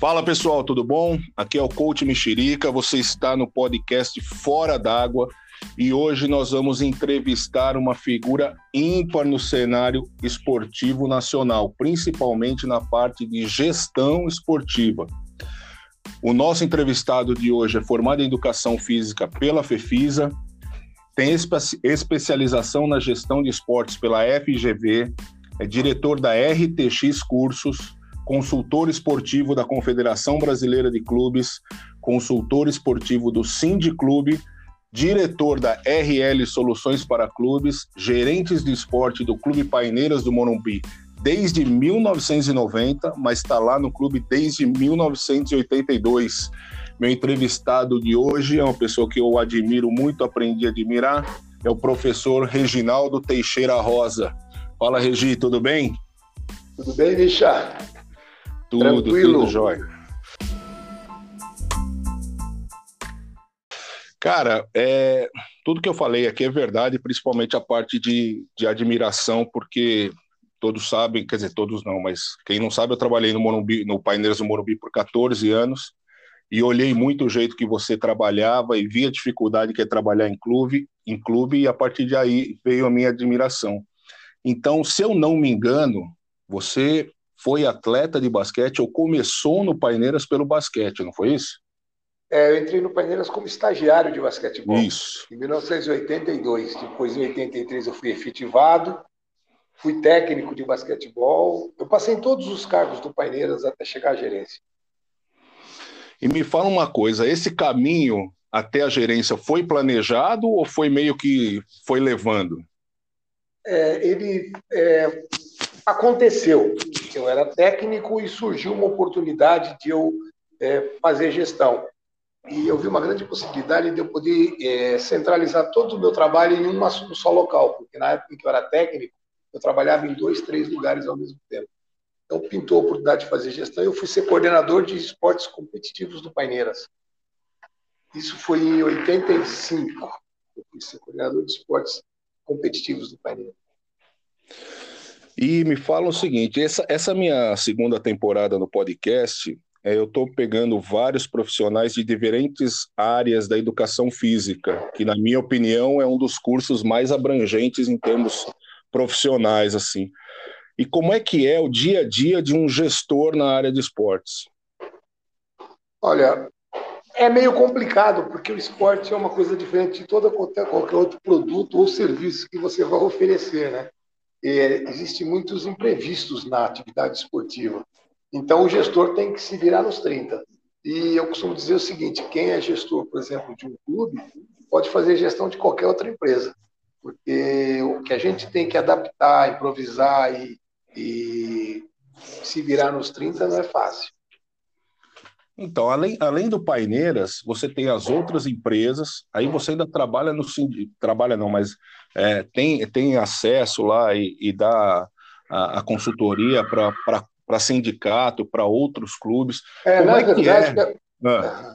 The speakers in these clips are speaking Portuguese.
Fala pessoal, tudo bom? Aqui é o Coach Mexerica, você está no podcast Fora d'Água e hoje nós vamos entrevistar uma figura ímpar no cenário esportivo nacional, principalmente na parte de gestão esportiva. O nosso entrevistado de hoje é formado em Educação Física pela FEFISA, tem espe especialização na gestão de esportes pela FGV, é diretor da RTX Cursos, consultor esportivo da Confederação Brasileira de Clubes, consultor esportivo do Cindy Clube, diretor da RL Soluções para Clubes, gerentes de esporte do Clube Paineiras do Morumbi desde 1990, mas está lá no clube desde 1982. Meu entrevistado de hoje é uma pessoa que eu admiro muito, aprendi a admirar, é o professor Reginaldo Teixeira Rosa. Fala, Regi, tudo bem? Tudo bem, Richard? Tudo, Tranquilo. tudo jóia. Cara, é, tudo que eu falei aqui é verdade, principalmente a parte de, de admiração, porque todos sabem, quer dizer, todos não, mas quem não sabe, eu trabalhei no Morumbi, no Paineiras do Morumbi por 14 anos e olhei muito o jeito que você trabalhava e vi a dificuldade que é trabalhar em clube, em clube e a partir de aí veio a minha admiração. Então, se eu não me engano, você foi atleta de basquete ou começou no Paineiras pelo basquete, não foi isso? É, eu entrei no Paineiras como estagiário de basquetebol. Isso. Em 1982. Depois, em 83, eu fui efetivado. Fui técnico de basquetebol. Eu passei em todos os cargos do Paineiras até chegar à gerência. E me fala uma coisa: esse caminho até a gerência foi planejado ou foi meio que foi levando? É, ele é, aconteceu. Eu era técnico e surgiu uma oportunidade de eu é, fazer gestão. E eu vi uma grande possibilidade de eu poder é, centralizar todo o meu trabalho em uma, um só local, porque na época em que eu era técnico, eu trabalhava em dois, três lugares ao mesmo tempo. Então, pintou a oportunidade de fazer gestão eu fui ser coordenador de esportes competitivos do Paineiras. Isso foi em 85. Eu fui ser coordenador de esportes competitivos do Paineiras. E me fala o seguinte: essa, essa minha segunda temporada no podcast, é, eu estou pegando vários profissionais de diferentes áreas da educação física, que, na minha opinião, é um dos cursos mais abrangentes em termos profissionais. assim. E como é que é o dia a dia de um gestor na área de esportes? Olha, é meio complicado, porque o esporte é uma coisa diferente de todo qualquer outro produto ou serviço que você vai oferecer, né? É, existem muitos imprevistos na atividade esportiva. Então, o gestor tem que se virar nos 30. E eu costumo dizer o seguinte: quem é gestor, por exemplo, de um clube, pode fazer gestão de qualquer outra empresa. Porque o que a gente tem que adaptar, improvisar e, e se virar nos 30 não é fácil. Então, além, além do Paineiras, você tem as outras empresas, aí você ainda trabalha no trabalha não, mas é, tem, tem acesso lá e, e dá a, a consultoria para sindicato, para outros clubes. É, Como na é verdade, que é? Ah.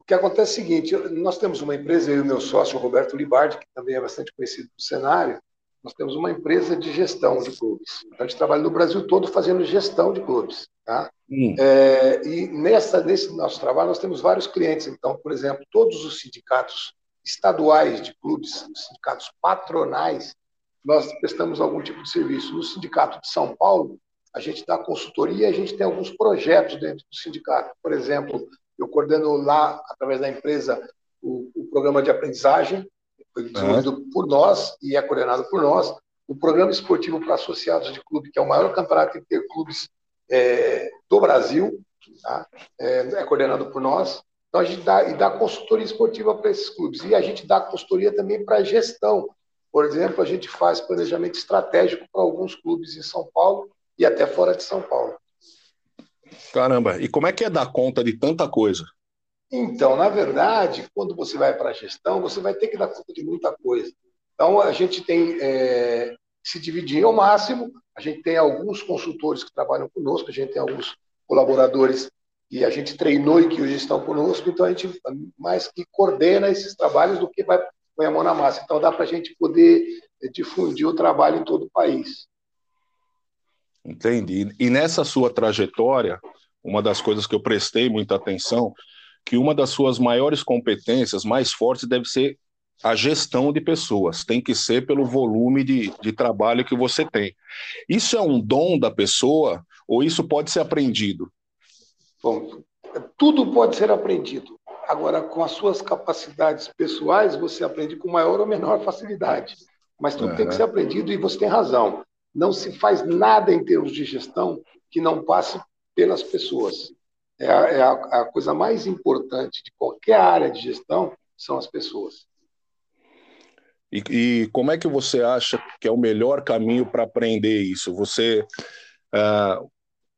o que acontece é o seguinte: nós temos uma empresa, eu e o meu sócio, o Roberto Libardi, que também é bastante conhecido no cenário, nós temos uma empresa de gestão de clubes. A gente trabalha no Brasil todo fazendo gestão de clubes. Tá? Hum. É, e nessa, nesse nosso trabalho, nós temos vários clientes. Então, por exemplo, todos os sindicatos estaduais de clubes, os sindicatos patronais, nós prestamos algum tipo de serviço. No Sindicato de São Paulo, a gente dá consultoria e a gente tem alguns projetos dentro do sindicato. Por exemplo, eu coordeno lá, através da empresa, o, o programa de aprendizagem, foi desenvolvido por nós e é coordenado por nós. O programa esportivo para associados de clube, que é o maior campeonato interclubes é, do Brasil, tá? é, é coordenado por nós. Então, a gente dá, e dá consultoria esportiva para esses clubes. E a gente dá consultoria também para gestão. Por exemplo, a gente faz planejamento estratégico para alguns clubes em São Paulo e até fora de São Paulo. Caramba, e como é que é dar conta de tanta coisa? Então, na verdade, quando você vai para a gestão, você vai ter que dar conta de muita coisa. Então, a gente tem é, se dividir ao máximo. A gente tem alguns consultores que trabalham conosco, a gente tem alguns colaboradores e a gente treinou e que hoje estão conosco, então a gente mais que coordena esses trabalhos do que vai põe a mão na massa. Então dá para a gente poder eh, difundir o trabalho em todo o país. Entendi. E nessa sua trajetória, uma das coisas que eu prestei muita atenção, que uma das suas maiores competências, mais fortes, deve ser a gestão de pessoas, tem que ser pelo volume de, de trabalho que você tem. Isso é um dom da pessoa ou isso pode ser aprendido? Bom, tudo pode ser aprendido. Agora, com as suas capacidades pessoais, você aprende com maior ou menor facilidade. Mas tudo tem que ser aprendido e você tem razão. Não se faz nada em termos de gestão que não passe pelas pessoas. É a, é a, a coisa mais importante de qualquer área de gestão são as pessoas. E, e, como é que você acha que é o melhor caminho para aprender isso? Você uh,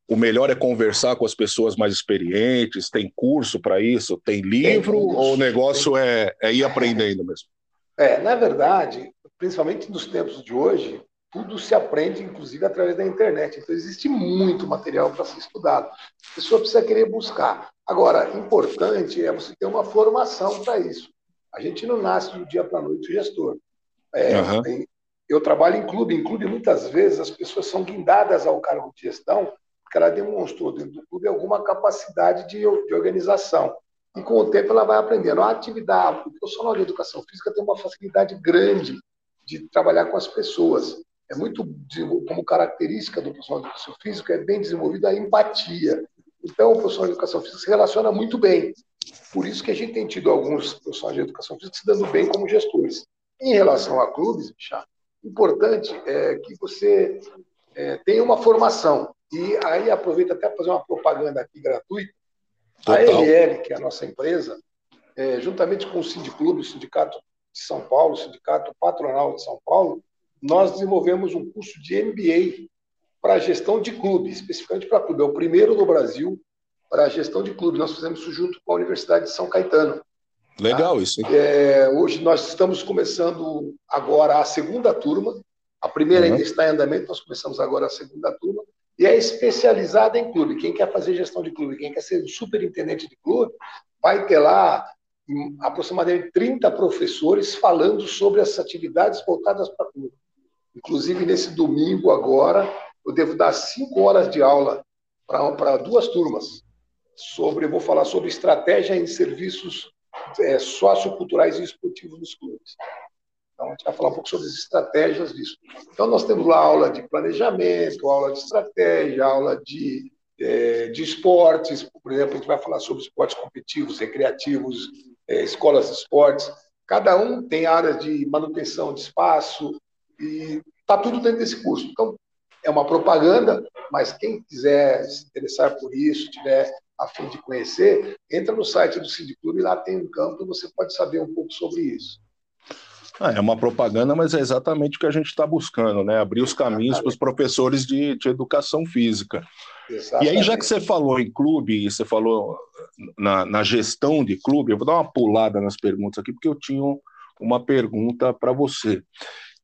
o melhor é conversar com as pessoas mais experientes? Tem curso para isso? Tem livro? Tem ou o negócio tem... é, é ir aprendendo mesmo? É, na verdade, principalmente nos tempos de hoje, tudo se aprende, inclusive, através da internet. Então, existe muito material para ser estudado. A pessoa precisa querer buscar. Agora, importante é você ter uma formação para isso. A gente não nasce do dia para a noite gestor. É, uhum. Eu trabalho em clube. Em clube, muitas vezes, as pessoas são guindadas ao cargo de gestão porque ela demonstrou dentro do clube alguma capacidade de, de organização. E com o tempo ela vai aprendendo. A atividade, o profissional de educação física tem uma facilidade grande de trabalhar com as pessoas. É muito, como característica do profissional de educação física, é bem desenvolvida a empatia. Então, o profissional de educação física se relaciona muito bem. Por isso que a gente tem tido alguns profissionais de educação física se dando bem como gestores. Em relação a clubes, Michá, importante é que você é, tenha uma formação. E aí aproveito até para fazer uma propaganda aqui gratuita. Total. A LL, que é a nossa empresa, é, juntamente com o Sindiclube, o Sindicato de São Paulo, o Sindicato Patronal de São Paulo, nós desenvolvemos um curso de MBA para gestão de clube, especificamente para clube. É o primeiro no Brasil para gestão de clube. Nós fizemos isso junto com a Universidade de São Caetano. Legal tá? isso. É, hoje nós estamos começando agora a segunda turma. A primeira uhum. ainda está em andamento, nós começamos agora a segunda turma e é especializada em clube. Quem quer fazer gestão de clube, quem quer ser superintendente de clube, vai ter lá hum, aproximadamente 30 professores falando sobre as atividades voltadas para clube. Inclusive, nesse domingo agora, eu devo dar cinco horas de aula para duas turmas. Sobre, vou falar sobre estratégia em serviços é, socioculturais e esportivos nos clubes. Então, a gente vai falar um pouco sobre as estratégias disso. Então, nós temos lá aula de planejamento, aula de estratégia, aula de, é, de esportes, por exemplo, a gente vai falar sobre esportes competitivos, recreativos, é, escolas de esportes. Cada um tem áreas de manutenção de espaço e está tudo dentro desse curso. Então, é uma propaganda, mas quem quiser se interessar por isso, tiver a fim de conhecer, entra no site do Clube e lá tem um campo você pode saber um pouco sobre isso. Ah, é uma propaganda, mas é exatamente o que a gente está buscando, né? Abrir os caminhos para os professores de, de, educação física. Exatamente. E aí, já que você falou em clube, e você falou na, na, gestão de clube, eu vou dar uma pulada nas perguntas aqui, porque eu tinha uma pergunta para você.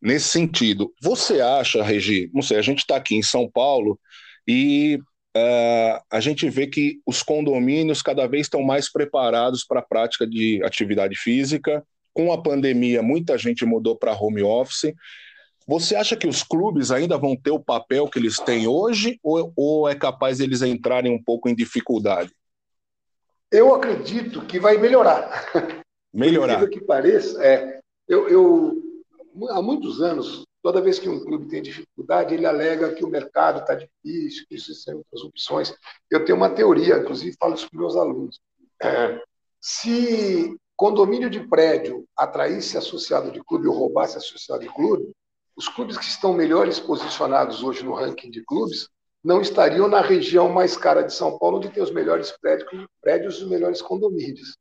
Nesse sentido, você acha, Regi, não sei, a gente está aqui em São Paulo e uh, a gente vê que os condomínios cada vez estão mais preparados para a prática de atividade física, com a pandemia, muita gente mudou para home office. Você acha que os clubes ainda vão ter o papel que eles têm hoje ou, ou é capaz eles entrarem um pouco em dificuldade? Eu acredito que vai melhorar. Melhorar. Que pareça, é, eu, eu, há muitos anos, toda vez que um clube tem dificuldade, ele alega que o mercado está difícil, que existem outras opções. Eu tenho uma teoria, inclusive falo isso para meus alunos. É, se condomínio de prédio atraísse associado de clube ou roubasse associado de clube, os clubes que estão melhores posicionados hoje no ranking de clubes não estariam na região mais cara de São Paulo, onde tem os melhores prédios, prédios e os melhores condomínios.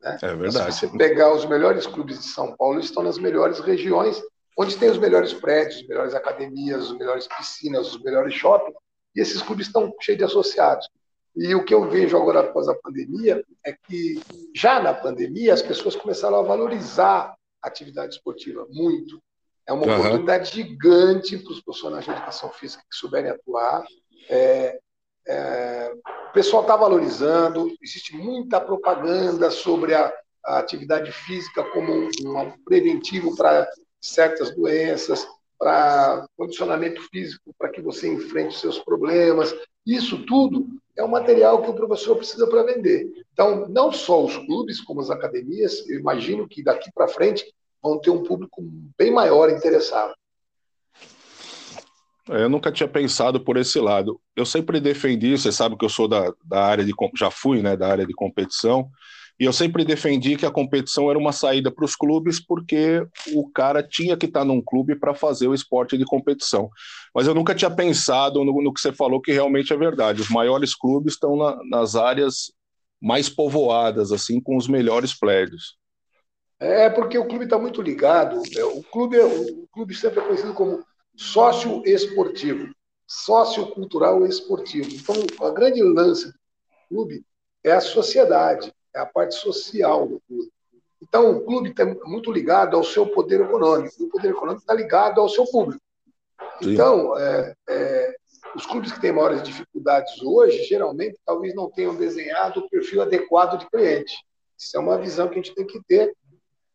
Né? É verdade. Se você pegar os melhores clubes de São Paulo, estão nas melhores regiões, onde tem os melhores prédios, as melhores academias, as melhores piscinas, os melhores shoppings, e esses clubes estão cheios de associados. E o que eu vejo agora após a pandemia é que, já na pandemia, as pessoas começaram a valorizar a atividade esportiva muito. É uma uhum. oportunidade gigante para os profissionais de educação física que souberem atuar. É, é, o pessoal está valorizando, existe muita propaganda sobre a, a atividade física como um, preventivo para certas doenças. para condicionamento físico, para que você enfrente os seus problemas. Isso tudo é um material que o professor precisa para vender. Então, não só os clubes, como as academias, eu imagino que daqui para frente vão ter um público bem maior interessado. É, eu nunca tinha pensado por esse lado. Eu sempre defendi, você sabe que eu sou da, da área de já fui, né, da área de competição, e eu sempre defendi que a competição era uma saída para os clubes, porque o cara tinha que estar num clube para fazer o esporte de competição. Mas eu nunca tinha pensado no, no, que você falou, que realmente é verdade. Os maiores clubes estão na, nas áreas mais povoadas, assim, com os melhores prédios. É porque o clube está muito ligado. É, o clube, é, o clube sempre é conhecido como sócio esportivo, sócio cultural esportivo. Então, a grande lance do clube é a sociedade é a parte social do clube. Então, o clube está muito ligado ao seu poder econômico, e o poder econômico está ligado ao seu público. Sim. Então, é, é, os clubes que têm maiores dificuldades hoje, geralmente, talvez não tenham desenhado o perfil adequado de cliente. Isso é uma visão que a gente tem que ter,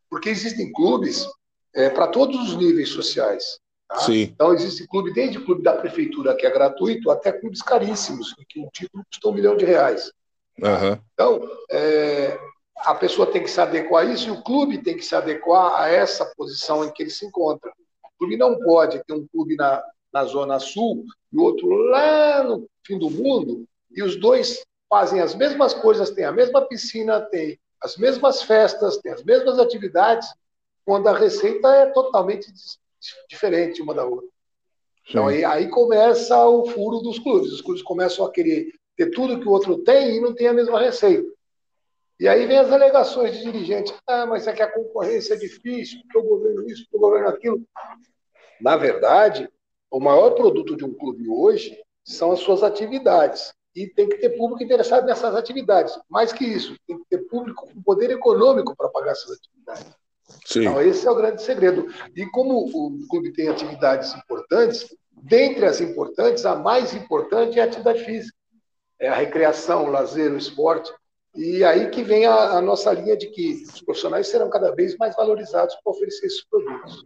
porque existem clubes é, para todos os níveis sociais. Tá? Então, existe clube, desde clube da prefeitura, que é gratuito, até clubes caríssimos, que o título custa um milhão de reais. Uhum. Então, é, a pessoa tem que se adequar a isso e o clube tem que se adequar a essa posição em que ele se encontra. O clube não pode ter um clube na, na Zona Sul e o outro lá no fim do mundo, e os dois fazem as mesmas coisas, têm a mesma piscina, têm as mesmas festas, têm as mesmas atividades, quando a receita é totalmente diferente uma da outra. Então aí, aí começa o furo dos clubes. Os clubes começam a querer ter tudo que o outro tem e não tem a mesma receita. E aí vem as alegações de dirigentes. Ah, mas é que a concorrência é difícil, porque o governo isso, porque o governo aquilo. Na verdade, o maior produto de um clube hoje são as suas atividades. E tem que ter público interessado nessas atividades. Mais que isso, tem que ter público com poder econômico para pagar essas atividades. Sim. Então, esse é o grande segredo. E como o clube tem atividades importantes, dentre as importantes, a mais importante é a atividade física é a recreação, o lazer, o esporte. E aí que vem a, a nossa linha de que os profissionais serão cada vez mais valorizados para oferecer esses produtos.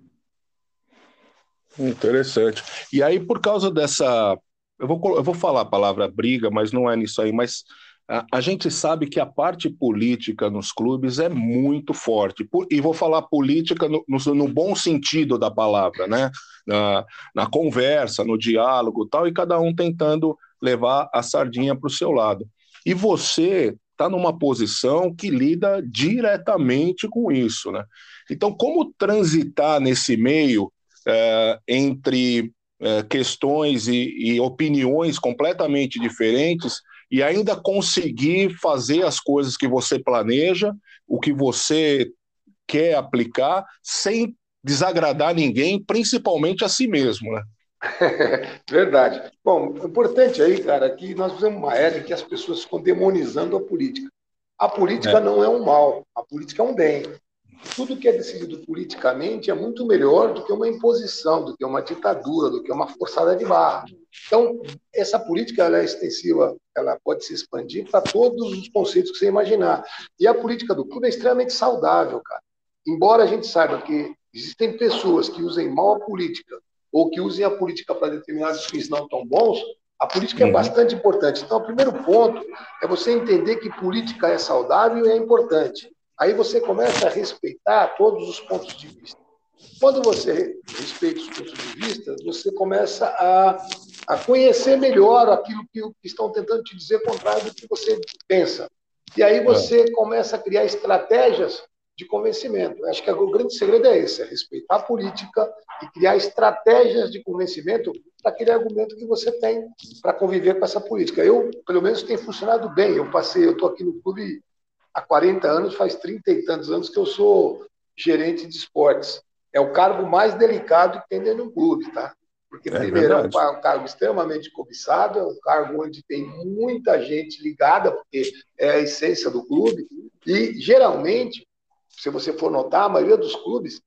Interessante. E aí, por causa dessa. Eu vou, eu vou falar a palavra briga, mas não é nisso aí, mas a, a gente sabe que a parte política nos clubes é muito forte. Por, e vou falar política no, no, no, bom sentido da palavra, né? Na, na conversa, no diálogo tal, e cada um tentando levar a sardinha para o seu lado. E você está numa posição que lida diretamente com isso, né? Então, como transitar nesse meio é, entre é, questões e, e opiniões completamente diferentes e ainda conseguir fazer as coisas que você planeja, o que você quer aplicar, sem desagradar ninguém, principalmente a si mesmo, né? Verdade. Bom, importante aí, cara, que nós fizemos uma era em que as pessoas ficam demonizando a política. A política é. não é um mal, a política é um bem. Tudo que é decidido politicamente é muito melhor do que uma imposição, do que uma ditadura, do que uma forçada de barra. Então, essa política ela é extensiva, ela pode se expandir para todos os conceitos que você imaginar. E a política do clube é extremamente saudável, cara. Embora a gente saiba que existem pessoas que usem mal a política ou que usem a política para determinados fins não tão bons, a política é uhum. bastante importante. Então, o primeiro ponto é você entender que política é saudável e é importante. Aí você começa a respeitar todos os pontos de vista. Quando você respeita os pontos de vista, você começa a, a conhecer melhor aquilo que, que estão tentando te dizer contrário do que você pensa. E aí você é. começa a criar estratégias de convencimento. Acho que o grande segredo é esse, é respeitar a política e criar estratégias de convencimento para aquele argumento que você tem para conviver com essa política. Eu, pelo menos, tem funcionado bem. Eu passei, eu estou aqui no clube há 40 anos, faz 30 e tantos anos que eu sou gerente de esportes. É o cargo mais delicado que tem dentro de um clube, tá? Porque, é primeiro, verdade. é um cargo extremamente cobiçado, é um cargo onde tem muita gente ligada, porque é a essência do clube, e, geralmente, se você for notar, a maioria dos clubes,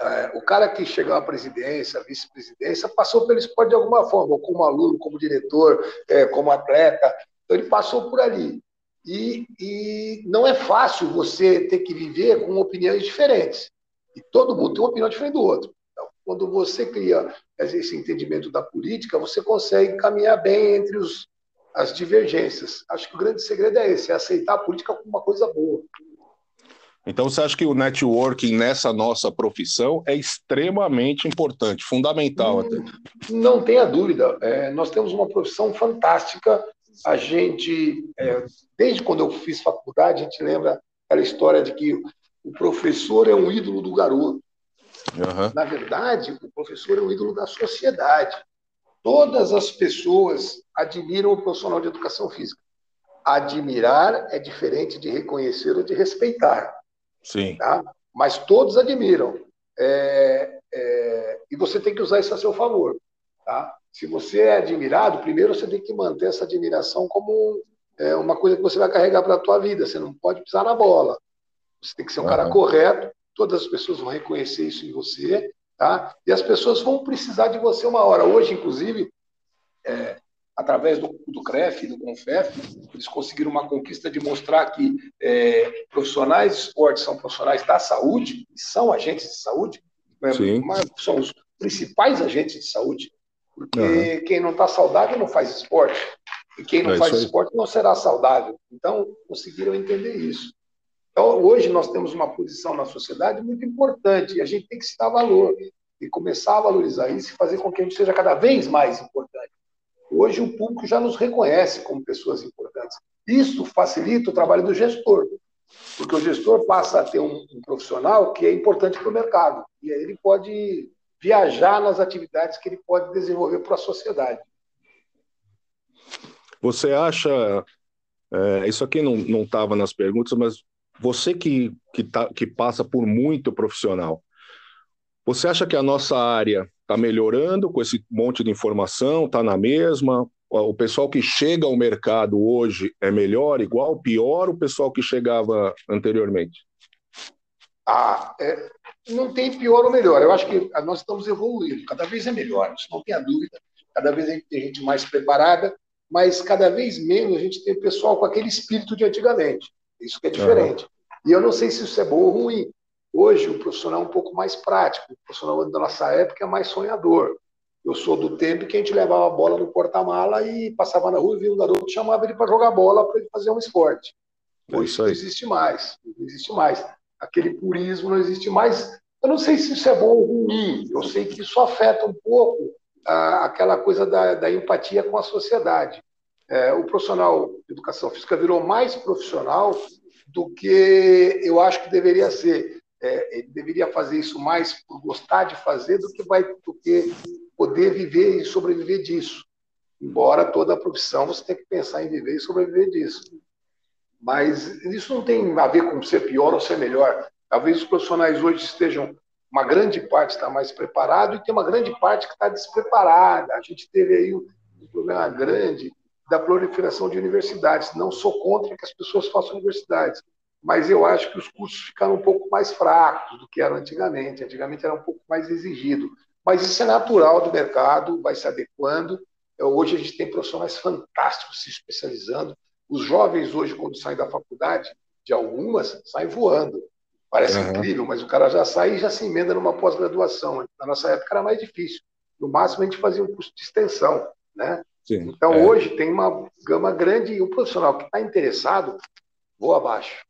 é, o cara que chegou à presidência, vice-presidência, passou pelo esporte de alguma forma, ou como aluno, como diretor, é, como atleta. Então, ele passou por ali. E, e não é fácil você ter que viver com opiniões diferentes. E todo mundo tem uma opinião diferente do outro. Então, quando você cria esse entendimento da política, você consegue caminhar bem entre os, as divergências. Acho que o grande segredo é esse, é aceitar a política como uma coisa boa. Então, você acha que o networking nessa nossa profissão é extremamente importante, fundamental até? Não tenha dúvida. É, nós temos uma profissão fantástica. A gente, é, desde quando eu fiz faculdade, a gente lembra aquela história de que o professor é um ídolo do garoto. Uhum. Na verdade, o professor é um ídolo da sociedade. Todas as pessoas admiram o profissional de educação física. Admirar é diferente de reconhecer ou de respeitar. Sim. Tá? Mas todos admiram. É, é, e você tem que usar isso a seu favor. Tá? Se você é admirado, primeiro você tem que manter essa admiração como é, uma coisa que você vai carregar para a tua vida. Você não pode pisar na bola. Você tem que ser um uhum. cara correto. Todas as pessoas vão reconhecer isso em você. Tá? E as pessoas vão precisar de você uma hora. Hoje, inclusive, é, através do, do CREF, do CONFEF, eles conseguiram uma conquista de mostrar que é, profissionais de esporte são profissionais da saúde, são agentes de saúde, né? são os principais agentes de saúde, porque uhum. quem não está saudável não faz esporte, e quem não é faz esporte não será saudável. Então, conseguiram entender isso. Então, hoje nós temos uma posição na sociedade muito importante, e a gente tem que se dar valor, e começar a valorizar isso e fazer com que a gente seja cada vez mais importante. Hoje o público já nos reconhece como pessoas importantes. Isso facilita o trabalho do gestor, porque o gestor passa a ter um, um profissional que é importante para o mercado, e aí ele pode viajar nas atividades que ele pode desenvolver para a sociedade. Você acha, é, isso aqui não estava nas perguntas, mas você que, que, tá, que passa por muito profissional, você acha que a nossa área está melhorando com esse monte de informação? Está na mesma? O pessoal que chega ao mercado hoje é melhor, igual, pior o pessoal que chegava anteriormente? Ah, é, não tem pior ou melhor. Eu acho que nós estamos evoluindo. Cada vez é melhor, isso não tenha dúvida. Cada vez a gente tem gente mais preparada, mas cada vez menos a gente tem pessoal com aquele espírito de antigamente. Isso que é diferente. Uhum. E eu não sei se isso é bom ou ruim. Hoje, o profissional é um pouco mais prático. O profissional da nossa época é mais sonhador. Eu sou do tempo que a gente levava a bola no porta-mala e passava na rua e via um garoto chamava ele para jogar bola para ele fazer um esporte. É Hoje isso não existe mais. Não existe mais. Aquele purismo não existe mais. Eu não sei se isso é bom ou ruim. Eu sei que isso afeta um pouco ah, aquela coisa da, da, empatia com a sociedade. É, o profissional de educação física virou mais profissional do que eu acho que deveria ser é, ele deveria fazer isso mais por gostar de fazer do que, vai, do que poder viver e sobreviver disso. Embora toda a profissão você tem que pensar em viver e sobreviver disso. Mas isso não tem a ver com ser pior ou ser melhor. Talvez os profissionais hoje estejam, uma grande parte está mais preparado e tem uma grande parte que está despreparada. A gente teve aí um, problema grande da proliferação de universidades. Não sou contra que as pessoas façam universidades, mas eu acho que os cursos ficaram um pouco mais fracos do que eram antigamente. Antigamente era um pouco mais exigido. Mas isso é natural do mercado, vai se adequando. É, hoje a gente tem profissionais fantásticos se especializando. Os jovens hoje, quando saem da faculdade, de algumas, saem voando. Parece uhum. incrível, mas o cara já sai e já se emenda numa pós-graduação. Na nossa época era mais difícil. No máximo a gente fazia um curso de extensão, né? Sim, então é. hoje tem uma gama grande e o profissional que está interessado voa abaixo.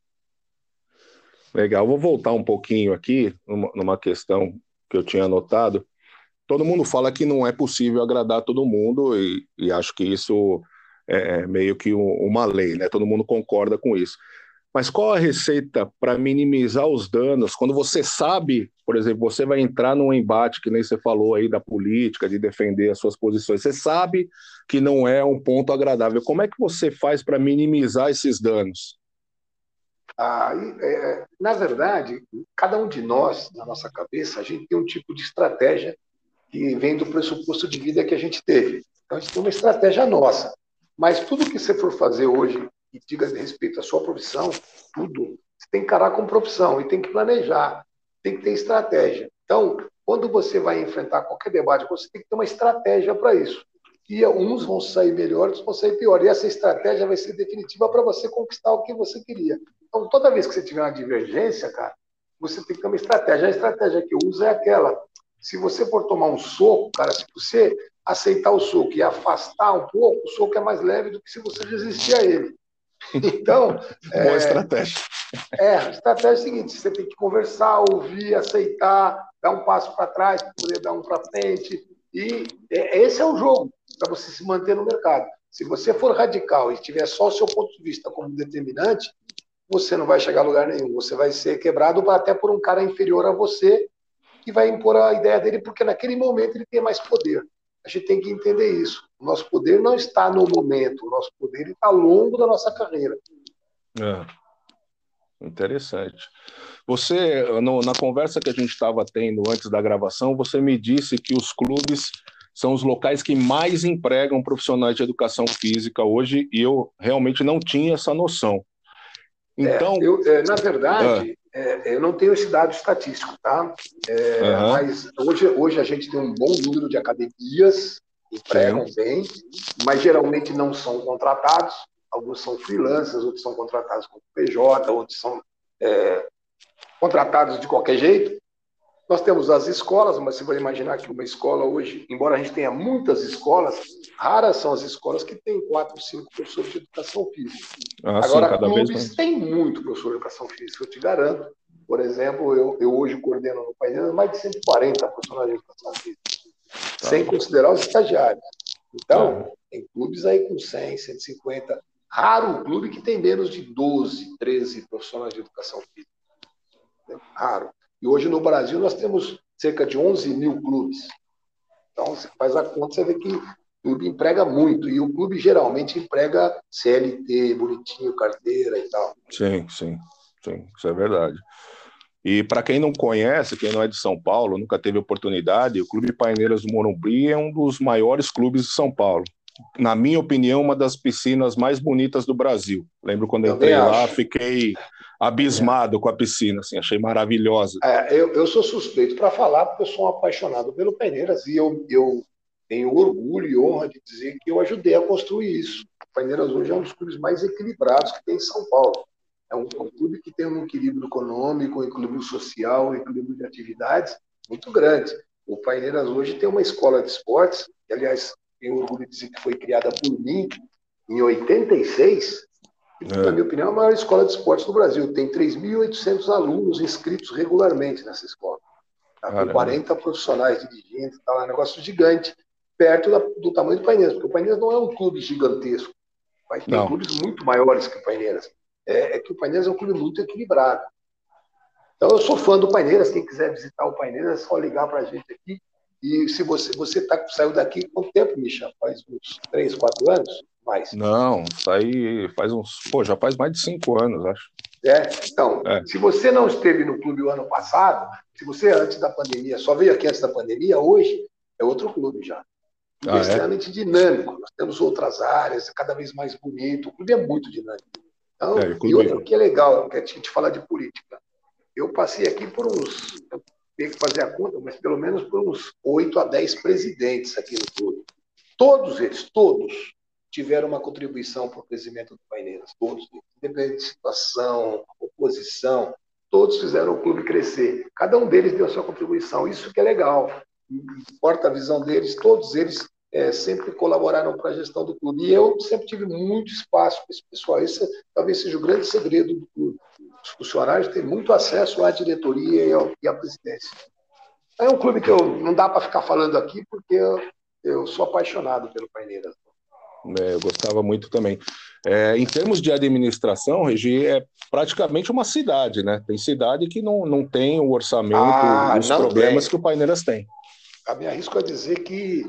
Legal, vou voltar um pouquinho aqui numa questão que eu tinha anotado. Todo mundo fala que não é possível agradar todo mundo e, e acho que isso é, é meio que uma lei, né? Todo mundo concorda com isso. Mas qual a receita para minimizar os danos quando você sabe, por exemplo, você vai entrar num embate que nem você falou aí da política, de defender as suas posições, você sabe que não é um ponto agradável. Como é que você faz para minimizar esses danos? Ah, é, na verdade, cada um de nós, na nossa cabeça, a gente tem um tipo de estratégia que vem do pressuposto de vida que a gente teve. Então, a gente tem uma estratégia nossa. Mas tudo que você for fazer hoje e diga respeito à sua profissão, tudo, você tem que encarar com profissão e tem que planejar, tem que ter estratégia. Então, quando você vai enfrentar qualquer debate, você tem que ter uma estratégia para isso e uns vão sair melhores, outros vão sair piores. E essa estratégia vai ser definitiva para você conquistar o que você queria. Então, toda vez que você tiver uma divergência, cara, você tem que ter uma estratégia. A estratégia que eu uso é aquela. Se você for tomar um soco, cara, se você aceitar o soco e afastar um pouco, o soco é mais leve do que se você resistir a ele. Então. Boa é, estratégia. É, a estratégia é a seguinte: você tem que conversar, ouvir, aceitar, dar um passo para trás poder dar um para frente. E é, esse é o jogo para você se manter no mercado. Se você for radical e tiver só o seu ponto de vista como determinante, você não vai chegar a lugar nenhum. Você vai ser quebrado até por um cara inferior a você que vai impor a ideia dele, porque naquele momento ele tem mais poder. A gente tem que entender isso. O nosso poder não está no momento, o nosso poder está ao longo da nossa carreira. É. Interessante. Você, no, na conversa que a gente estava tendo antes da gravação, você me disse que os clubes são os locais que mais empregam profissionais de educação física hoje, e eu realmente não tinha essa noção. É, então, é, eu, é, na verdade, é, eu não tenho esse dado estatístico, tá? Uhum. Mas hoje, hoje a gente tem um bom número de academias empregam Sim. bem, mas geralmente não são contratados. Alguns são freelancers, outros são contratados como PJ, outros são é, contratados de qualquer jeito. Nós temos as escolas, mas você vai imaginar que uma escola hoje, embora a gente tenha muitas escolas, raras são as escolas que têm quatro, cinco professores de educação física. Ah, Agora, sim, clubes têm muito professor de educação física, eu te garanto. Por exemplo, eu, eu hoje coordeno no país mais de 140 profissionais de educação física, tá. sem considerar os estagiários. Então, tá. tem clubes aí com 100, 150. Raro o clube que tem menos de 12, 13 profissionais de educação física. Raro. E hoje no Brasil nós temos cerca de 11 mil clubes. Então, você faz a conta, você vê que o clube emprega muito. E o clube geralmente emprega CLT, bonitinho, carteira e tal. Sim, sim, sim, isso é verdade. E para quem não conhece, quem não é de São Paulo, nunca teve oportunidade, o Clube Paineiras do Morumbi é um dos maiores clubes de São Paulo. Na minha opinião, uma das piscinas mais bonitas do Brasil. Lembro quando eu entrei lá, fiquei abismado é. com a piscina, assim, achei maravilhosa. É, eu, eu sou suspeito para falar, porque eu sou um apaixonado pelo Paineiras e eu, eu tenho orgulho e honra de dizer que eu ajudei a construir isso. O Paineiras hoje é um dos clubes mais equilibrados que tem em São Paulo. É um, um clube que tem um equilíbrio econômico, um equilíbrio social, um equilíbrio de atividades muito grande. O Paineiras hoje tem uma escola de esportes, que, aliás, tenho orgulho de dizer que foi criada por mim em 86, é. Na minha opinião, é a maior escola de esportes do Brasil. Tem 3.800 alunos inscritos regularmente nessa escola. Tá? Com 40 profissionais dirigindo, tá? é um negócio gigante, perto da, do tamanho do Paineiras, porque o Paineiras não é um clube gigantesco. Vai ter clubes muito maiores que o Paineiras. É, é, que o Paineiras é um clube muito equilibrado. Então, eu sou fã do Paineiras. Quem quiser visitar o Paineiras, é só ligar para a gente aqui. E se você, você tá, saiu daqui quanto tempo, Micha? Faz uns 3, 4 anos? mais. Não, aí faz uns. Pô, já faz mais de cinco anos, acho. É, então, é. se você não esteve no clube o ano passado, se você antes da pandemia, só veio aqui antes da pandemia, hoje é outro clube já. Ah, é extremamente dinâmico. Nós temos outras áreas, é cada vez mais bonito. O clube é muito dinâmico. Então, é, e outro que é legal, que a gente fala de política. Eu passei aqui por uns. Eu tenho que fazer a conta, mas pelo menos por uns 8 a 10 presidentes aqui no clube. Todos eles, todos, tiveram uma contribuição para o crescimento do Paineiras, todos, independente de situação, oposição, todos fizeram o clube crescer. Cada um deles deu a sua contribuição, isso que é legal. Importa a visão deles, todos eles é, sempre colaboraram para a gestão do clube. E eu sempre tive muito espaço para esse pessoal. Esse talvez seja o grande segredo do clube. Os funcionários têm muito acesso à diretoria e, ao, e à presidência. É um clube que eu não dá para ficar falando aqui, porque eu, eu sou apaixonado pelo Paineiras. É, eu gostava muito também. É, em termos de administração, Regi, é praticamente uma cidade, né? Tem cidade que não, não tem o orçamento ah, os problemas tem. que o Paineiras tem. A me arrisco a dizer que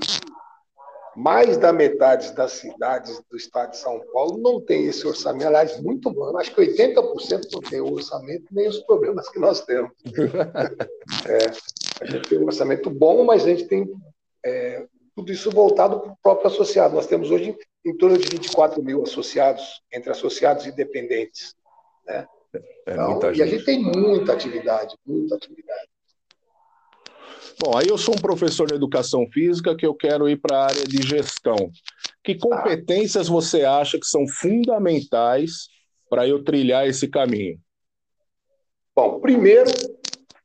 mais da metade das cidades do estado de São Paulo não tem esse orçamento. Aliás, muito bom. Acho que 80% não tem o orçamento nem os problemas que nós temos. é, a gente tem um orçamento bom, mas a gente tem é, tudo isso voltado para o próprio associado. Nós temos hoje em torno de 24 mil associados, entre associados e dependentes. Né? É, então, e a gente tem muita atividade, muita atividade. Bom, aí eu sou um professor de educação física que eu quero ir para a área de gestão. Que competências ah. você acha que são fundamentais para eu trilhar esse caminho? Bom, primeiro,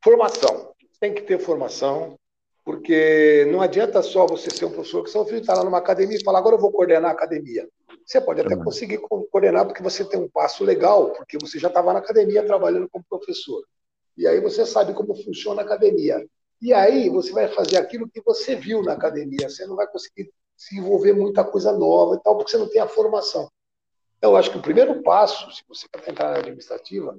formação. Tem que ter formação, Porque não adianta só você ser um professor que filho está lá numa academia e falar, agora eu vou coordenar a academia. Você pode até conseguir coordenar porque você tem um passo legal, porque você já estava na academia trabalhando como professor. E aí você sabe como funciona a academia. E aí você vai fazer aquilo que você viu na academia. Você não vai conseguir se envolver muita coisa nova e tal, porque você não tem a formação. Então, eu acho que o primeiro passo, se você quer entrar na administrativa,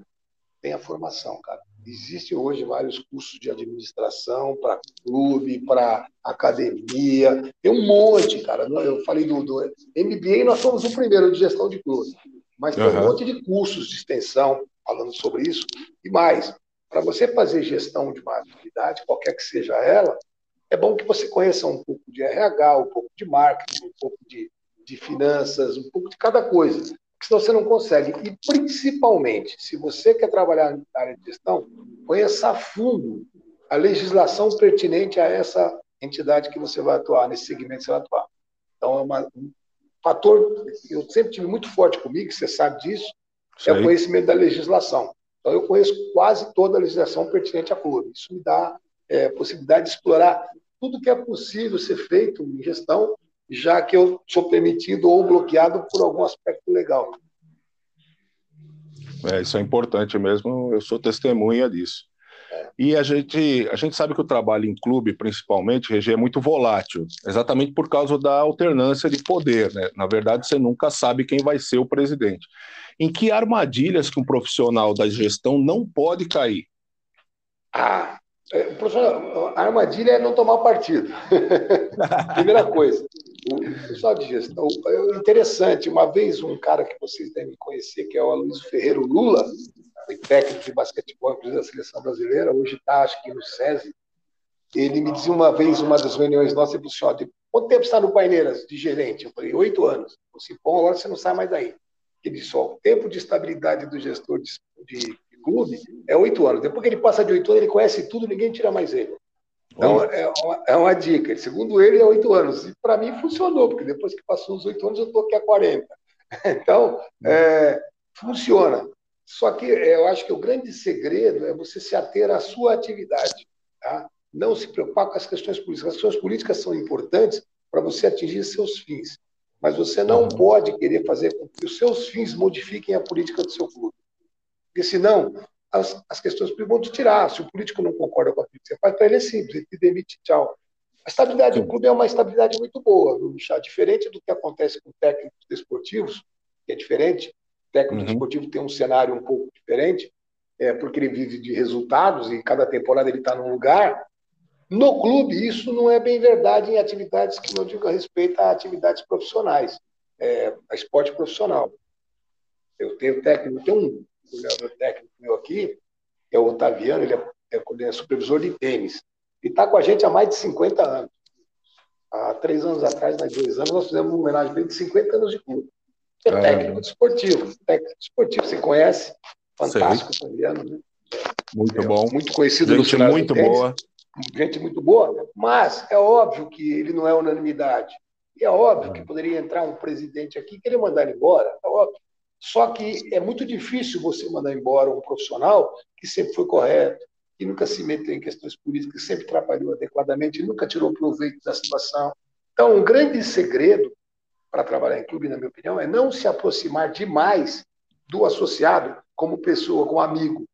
tem a formação, cara. Existem hoje vários cursos de administração para clube, para academia, tem um monte, cara. Eu falei do, do MBA, nós somos o primeiro de gestão de clube, mas tem uhum. um monte de cursos de extensão falando sobre isso. E mais, para você fazer gestão de uma atividade, qualquer que seja ela, é bom que você conheça um pouco de RH, um pouco de marketing, um pouco de, de finanças, um pouco de cada coisa senão você não consegue. E, principalmente, se você quer trabalhar na área de gestão, conheça a fundo a legislação pertinente a essa entidade que você vai atuar, nesse segmento que você vai atuar. Então, é uma, um fator que eu sempre tive muito forte comigo, você sabe disso, Sei. é o conhecimento da legislação. Então, eu conheço quase toda a legislação pertinente à clube. Isso me dá é, possibilidade de explorar tudo que é possível ser feito em gestão já que eu sou permitido ou bloqueado por algum aspecto legal. É, isso é importante mesmo, eu sou testemunha disso. E a gente, a gente sabe que o trabalho em clube, principalmente, Regi, é muito volátil, exatamente por causa da alternância de poder. Né? Na verdade, você nunca sabe quem vai ser o presidente. Em que armadilhas que um profissional da gestão não pode cair? Ah, professor, a armadilha é não tomar partido. Primeira coisa. Pessoal de gestão, é interessante, uma vez um cara que vocês devem conhecer, que é o Aloysio Ferreiro Lula, foi técnico de basquetebol da seleção brasileira, hoje está, acho que no SESI, ele me dizia uma vez, uma das reuniões nossas, ele falou assim, quanto tempo está no Paineiras de gerente? Eu falei, oito anos. Falei assim, bom, agora você não sai mais daí. Ele disse, o tempo de estabilidade do gestor de, de clube é oito anos. Depois que ele passa de oito anos, ele conhece tudo, ninguém tira mais ele. Então, é uma, é uma dica. Segundo ele, é oito anos. E para mim funcionou, porque depois que passou os oito anos, eu estou aqui há 40. Então, é, funciona. Só que é, eu acho que o grande segredo é você se ater à sua atividade. Tá? Não se preocupar com as questões políticas. As questões políticas são importantes para você atingir seus fins. Mas você não pode querer fazer com que os seus fins modifiquem a política do seu clube. Porque senão as, as questões vão te tirar. Se o político não concorda com aquilo que você faz, para ele é simples, ele te demite, tchau. A estabilidade do clube é uma estabilidade muito boa, viu, Michel? Diferente do que acontece com técnicos desportivos, que é diferente. O técnico uhum. desportivo tem um cenário um pouco diferente, é, porque ele vive de resultados e cada temporada ele está num lugar. No clube, isso não é bem verdade em atividades que não digo a respeito a atividades profissionais, é, a esporte profissional. Eu tenho técnico, tem um coordenador técnico meu aqui, que é o Otaviano, ele é, é supervisor de tênis. E está com a gente há mais de 50 anos. Há três anos atrás, mais dois anos, nós fizemos uma homenagem para ele de 50 anos de clube. É técnico esportivo. Técnico esportivo, você conhece? Fantástico, Otaviano, né? Muito é, bom. Muito conhecido gente no muito boa. Gente muito boa, mas é óbvio que ele não é unanimidade. E é óbvio que poderia entrar um presidente aqui e querer mandar ele embora. É óbvio. Só que é muito difícil você mandar embora um profissional que sempre foi correto, que nunca se meteu em questões políticas, que sempre trabalhou adequadamente, nunca tirou proveito da situação. Então, um grande segredo para trabalhar em clube, na minha opinião, é não se aproximar demais do associado como pessoa, como amigo.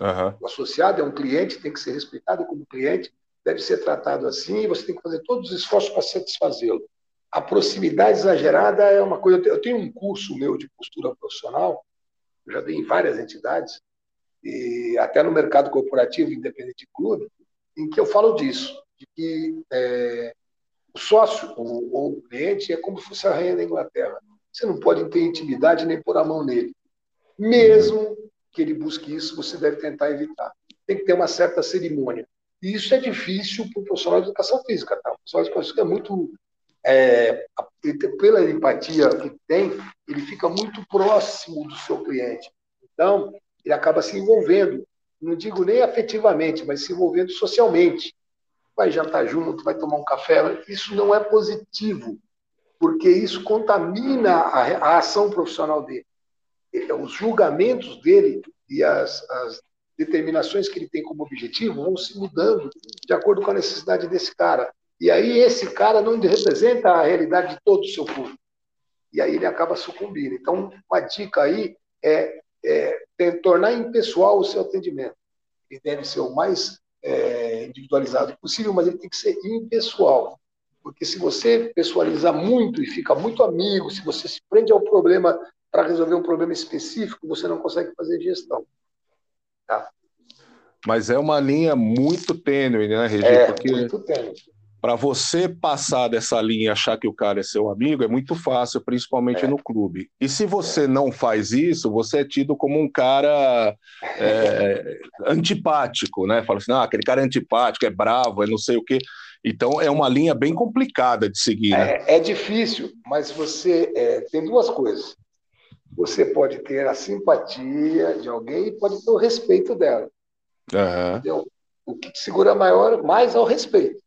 Uhum. O associado é um cliente, tem que ser respeitado como cliente, deve ser tratado assim, e você tem que fazer todos os esforços para satisfazê-lo a proximidade exagerada é uma coisa. Eu tenho um curso meu de postura profissional, eu já dei em várias entidades, e até no mercado corporativo, independente de clube, em que eu falo disso, de que é, o sócio ou, ou, o cliente é como se fosse a rainha da Inglaterra. Você não pode ter intimidade nem pôr a mão nele. Mesmo que ele busque isso, você deve tentar evitar. Tem que ter uma certa cerimônia. E isso é difícil para o profissional de educação física. Tá? O profissional de educação física é muito é, pela empatia que tem, ele fica muito próximo do seu cliente. Então, ele acaba se envolvendo, não digo nem afetivamente, mas se envolvendo socialmente. Vai jantar junto, vai tomar um café. Isso não é positivo, porque isso contamina a, a ação profissional dele. Os julgamentos dele e as, as determinações que ele tem como objetivo vão se mudando de acordo com a necessidade desse cara. E aí esse cara não representa a realidade de todo o seu público. E aí ele acaba sucumbindo. Então, uma dica aí é, é tornar impessoal o seu atendimento. Ele deve ser o mais é, individualizado possível, mas ele tem que ser impessoal. Porque se você pessoalizar muito e fica muito amigo, se você se prende ao problema para resolver um problema específico, você não consegue fazer gestão. Tá? Mas é uma linha muito tênue, né, Regi? É, Porque... muito tênue para você passar dessa linha e achar que o cara é seu amigo é muito fácil, principalmente é. no clube. E se você não faz isso, você é tido como um cara é, antipático, né? Fala assim, ah, aquele cara é antipático, é bravo, é não sei o quê. Então é uma linha bem complicada de seguir. Né? É, é, difícil, mas você é, tem duas coisas. Você pode ter a simpatia de alguém e pode ter o respeito dela. Uhum. O que te segura maior, mais é o respeito.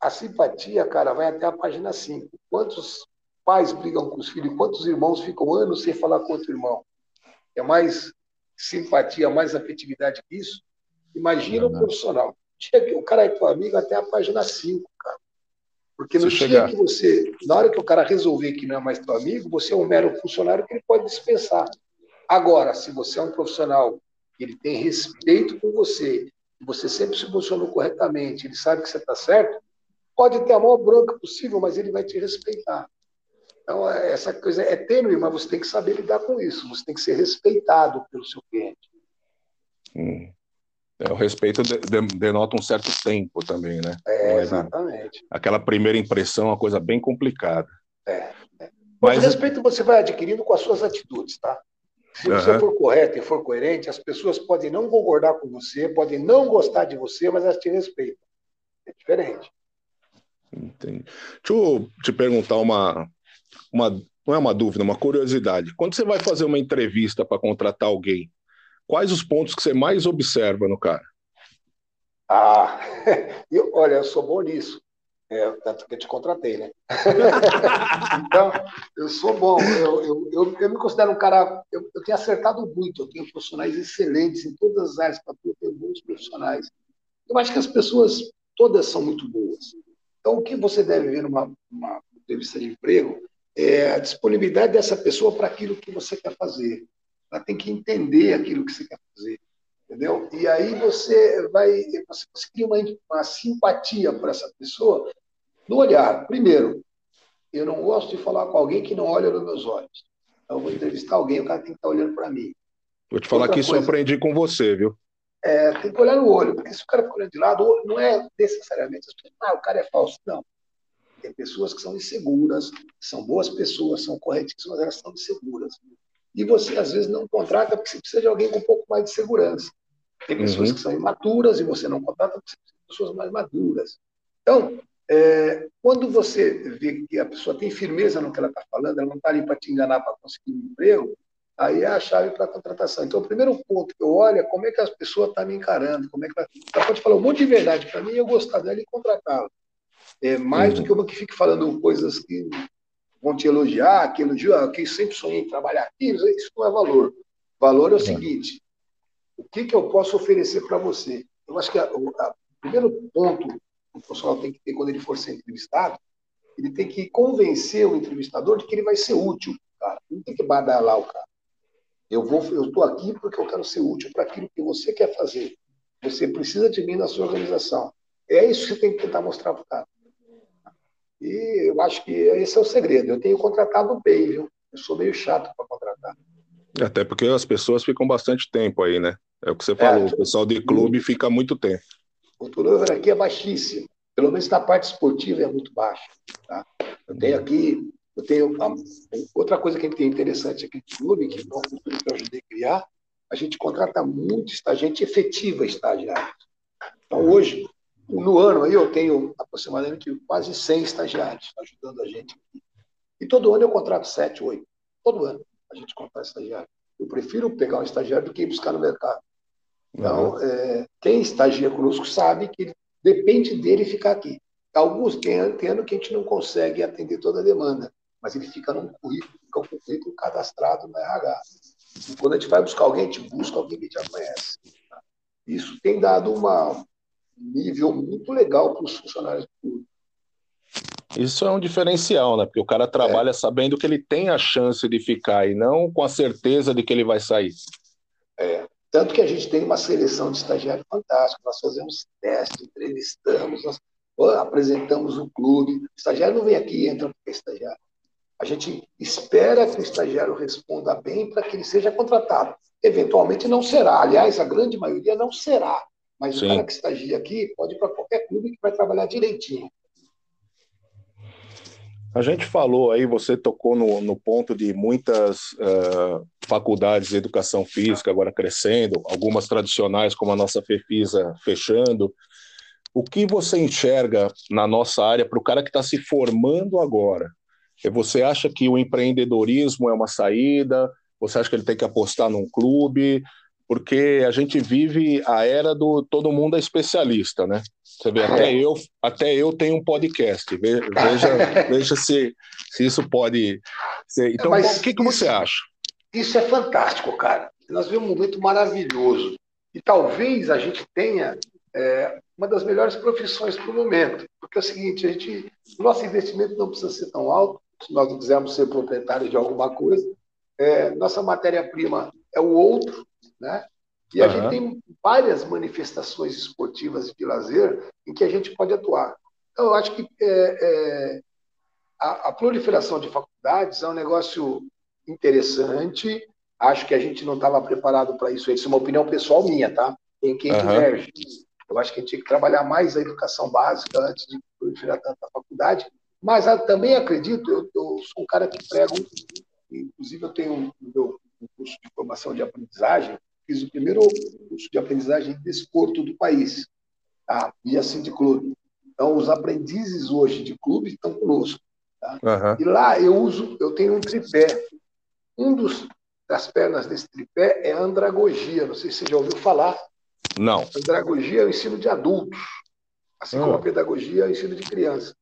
A simpatia, cara, vai até a página 5. Quantos pais brigam com os filhos? Quantos irmãos ficam anos sem falar com outro irmão? É mais simpatia, mais afetividade que isso? Imagina o um profissional. O cara é teu amigo até a página 5, cara. Porque no dia chegar. que você, na hora que o cara resolver que não é mais teu amigo, você é um mero funcionário que ele pode dispensar. Agora, se você é um profissional que ele tem respeito por você, você sempre se posicionou corretamente, ele sabe que você está certo, pode ter a maior bronca possível, mas ele vai te respeitar. Então, é, essa coisa é tênue, mas você tem que saber lidar com isso. Você tem que ser respeitado pelo seu cliente. Hum. É, o respeito de, de, denota um certo tempo também, né? É, exatamente. Aquela primeira impressão é uma coisa bem complicada. É. é. Mas o respeito você vai adquirindo com as suas atitudes, tá? Se você for correto e for coerente, as pessoas podem não concordar com você, podem não gostar de você, mas elas te respeitam. É diferente. Entendi. Deixa eu te perguntar uma, uma. Não é uma dúvida, uma curiosidade. Quando você vai fazer uma entrevista para contratar alguém, quais os pontos que você mais observa no cara? Ah, eu, olha, eu sou bom nisso. É, tanto que eu te contratei, né? então, eu sou bom. Eu, eu, eu, eu, me considero um cara. Eu, eu tenho acertado muito. Eu tenho profissionais excelentes em todas as áreas. Eu tenho bons profissionais. Eu acho que as pessoas todas são muito boas. Então, o que você deve ver numa entrevista de emprego é a disponibilidade dessa pessoa para aquilo que você quer fazer. Ela tem que entender aquilo que você quer fazer, entendeu? E aí você vai, você, você cria uma, uma simpatia por essa pessoa no olhar. Primeiro, eu não gosto de falar com alguém que não olha nos meus olhos. Então, eu vou entrevistar alguém, o cara tem que estar olhando para mim. Vou te falar Outra que isso coisa, eu aprendi com você, viu? É, tem que olhar no olho, porque se o cara fica olhando de lado, não é necessariamente ah, o cara é falso. Não. Tem pessoas que são inseguras, são boas pessoas, são corretíssimas, elas são inseguras. E você, às vezes, não contrata porque você precisa de alguém com um pouco mais de segurança. Tem pessoas uhum. que são imaturas e você não contrata porque você precisa de pessoas mais maduras. Então, é, quando você vê que a pessoa tem firmeza no que ela está falando, ela não está ali para te enganar para conseguir um emprego, Aí é a chave para a contratação. Então, o primeiro ponto que eu olho é como é que as pessoas estão tá me encarando, como é que ela, ela pode falar um monte de verdade para mim e eu gostar dela e contratá-la. É, mais uhum. do que uma que fique falando coisas que vão te elogiar, que elogiam, que sempre sonhei em trabalhar aqui, isso não é valor. Valor é o seguinte, o que, que eu posso oferecer para você? Eu acho que o primeiro ponto que o profissional tem que ter quando ele for ser entrevistado, ele tem que convencer o entrevistador de que ele vai ser útil, cara. Não tem que badalar o cara. Eu vou, eu estou aqui porque eu quero ser útil para aquilo que você quer fazer. Você precisa de mim na sua organização. É isso que você tem que tentar mostrar para o cara. E eu acho que esse é o segredo. Eu tenho contratado bem, viu? Eu sou meio chato para contratar. Até porque as pessoas ficam bastante tempo aí, né? É o que você falou, é, o pessoal de clube fica muito tempo. O turnover aqui é baixíssimo. Pelo menos na parte esportiva é muito baixo. Tá? Eu tenho aqui eu tenho outra coisa que é interessante aqui no clube, que cultura que eu ajudei a criar, a gente contrata muito estagiante efetiva estagiário. Então, hoje, no ano aí, eu tenho aproximadamente quase 100 estagiários ajudando a gente. E todo ano eu contrato 7, 8. Todo ano a gente contrata estagiário. Eu prefiro pegar um estagiário do que ir buscar no mercado. Então, uhum. é, quem estagia conosco sabe que depende dele ficar aqui. Alguns tem, tem ano que a gente não consegue atender toda a demanda mas ele fica num currículo, fica o currículo cadastrado no RH. E quando a gente vai buscar alguém, a gente busca alguém que já conhece. Tá? Isso tem dado uma, um nível muito legal para os funcionários do clube. Isso é um diferencial, né? Porque o cara trabalha é. sabendo que ele tem a chance de ficar e não com a certeza de que ele vai sair. É. Tanto que a gente tem uma seleção de estagiários fantástica. Nós fazemos testes, entrevistamos, nós apresentamos o clube. O estagiário não vem aqui e entra porque é estagiário. A gente espera que o estagiário responda bem para que ele seja contratado. Eventualmente não será. Aliás, a grande maioria não será. Mas Sim. o cara que estagia aqui pode ir para qualquer clube que vai trabalhar direitinho. A gente falou aí, você tocou no, no ponto de muitas uh, faculdades de educação física agora crescendo, algumas tradicionais, como a nossa FEFISA, fechando. O que você enxerga na nossa área para o cara que está se formando agora? Você acha que o empreendedorismo é uma saída? Você acha que ele tem que apostar num clube? Porque a gente vive a era do todo mundo é especialista, né? Você vê, até eu, até eu tenho um podcast. Veja, veja se, se isso pode ser. Então, Mas o que, que você isso, acha? Isso é fantástico, cara. Nós vivemos um momento maravilhoso. E talvez a gente tenha é, uma das melhores profissões para o momento. Porque é o seguinte, a gente, o nosso investimento não precisa ser tão alto, se nós não quisermos ser proprietários de alguma coisa. É, nossa matéria-prima é o outro, né? E a uhum. gente tem várias manifestações esportivas de lazer em que a gente pode atuar. Então, eu acho que é, é, a, a, proliferação de faculdades é um negócio interessante. Acho que a gente não estava preparado para isso. Isso é uma opinião pessoal minha, tá? Tem quem uhum. diverge. Eu acho que a gente tinha que trabalhar mais a educação básica antes de proliferar tanta faculdade. Mas eu também acredito, eu, eu, sou um cara que prego, inclusive eu tenho um, meu um curso de formação de aprendizagem, fiz o primeiro curso de aprendizagem de desporto do país, tá? via Cindy Clube. Então, os aprendizes hoje de clube estão conosco. Tá? Uhum. E lá eu uso, eu tenho um tripé. Um dos, das pernas desse tripé é a andragogia. Não sei se você já ouviu falar. Não. Andragogia é o ensino de adultos, assim uhum. como a pedagogia é o ensino de criança.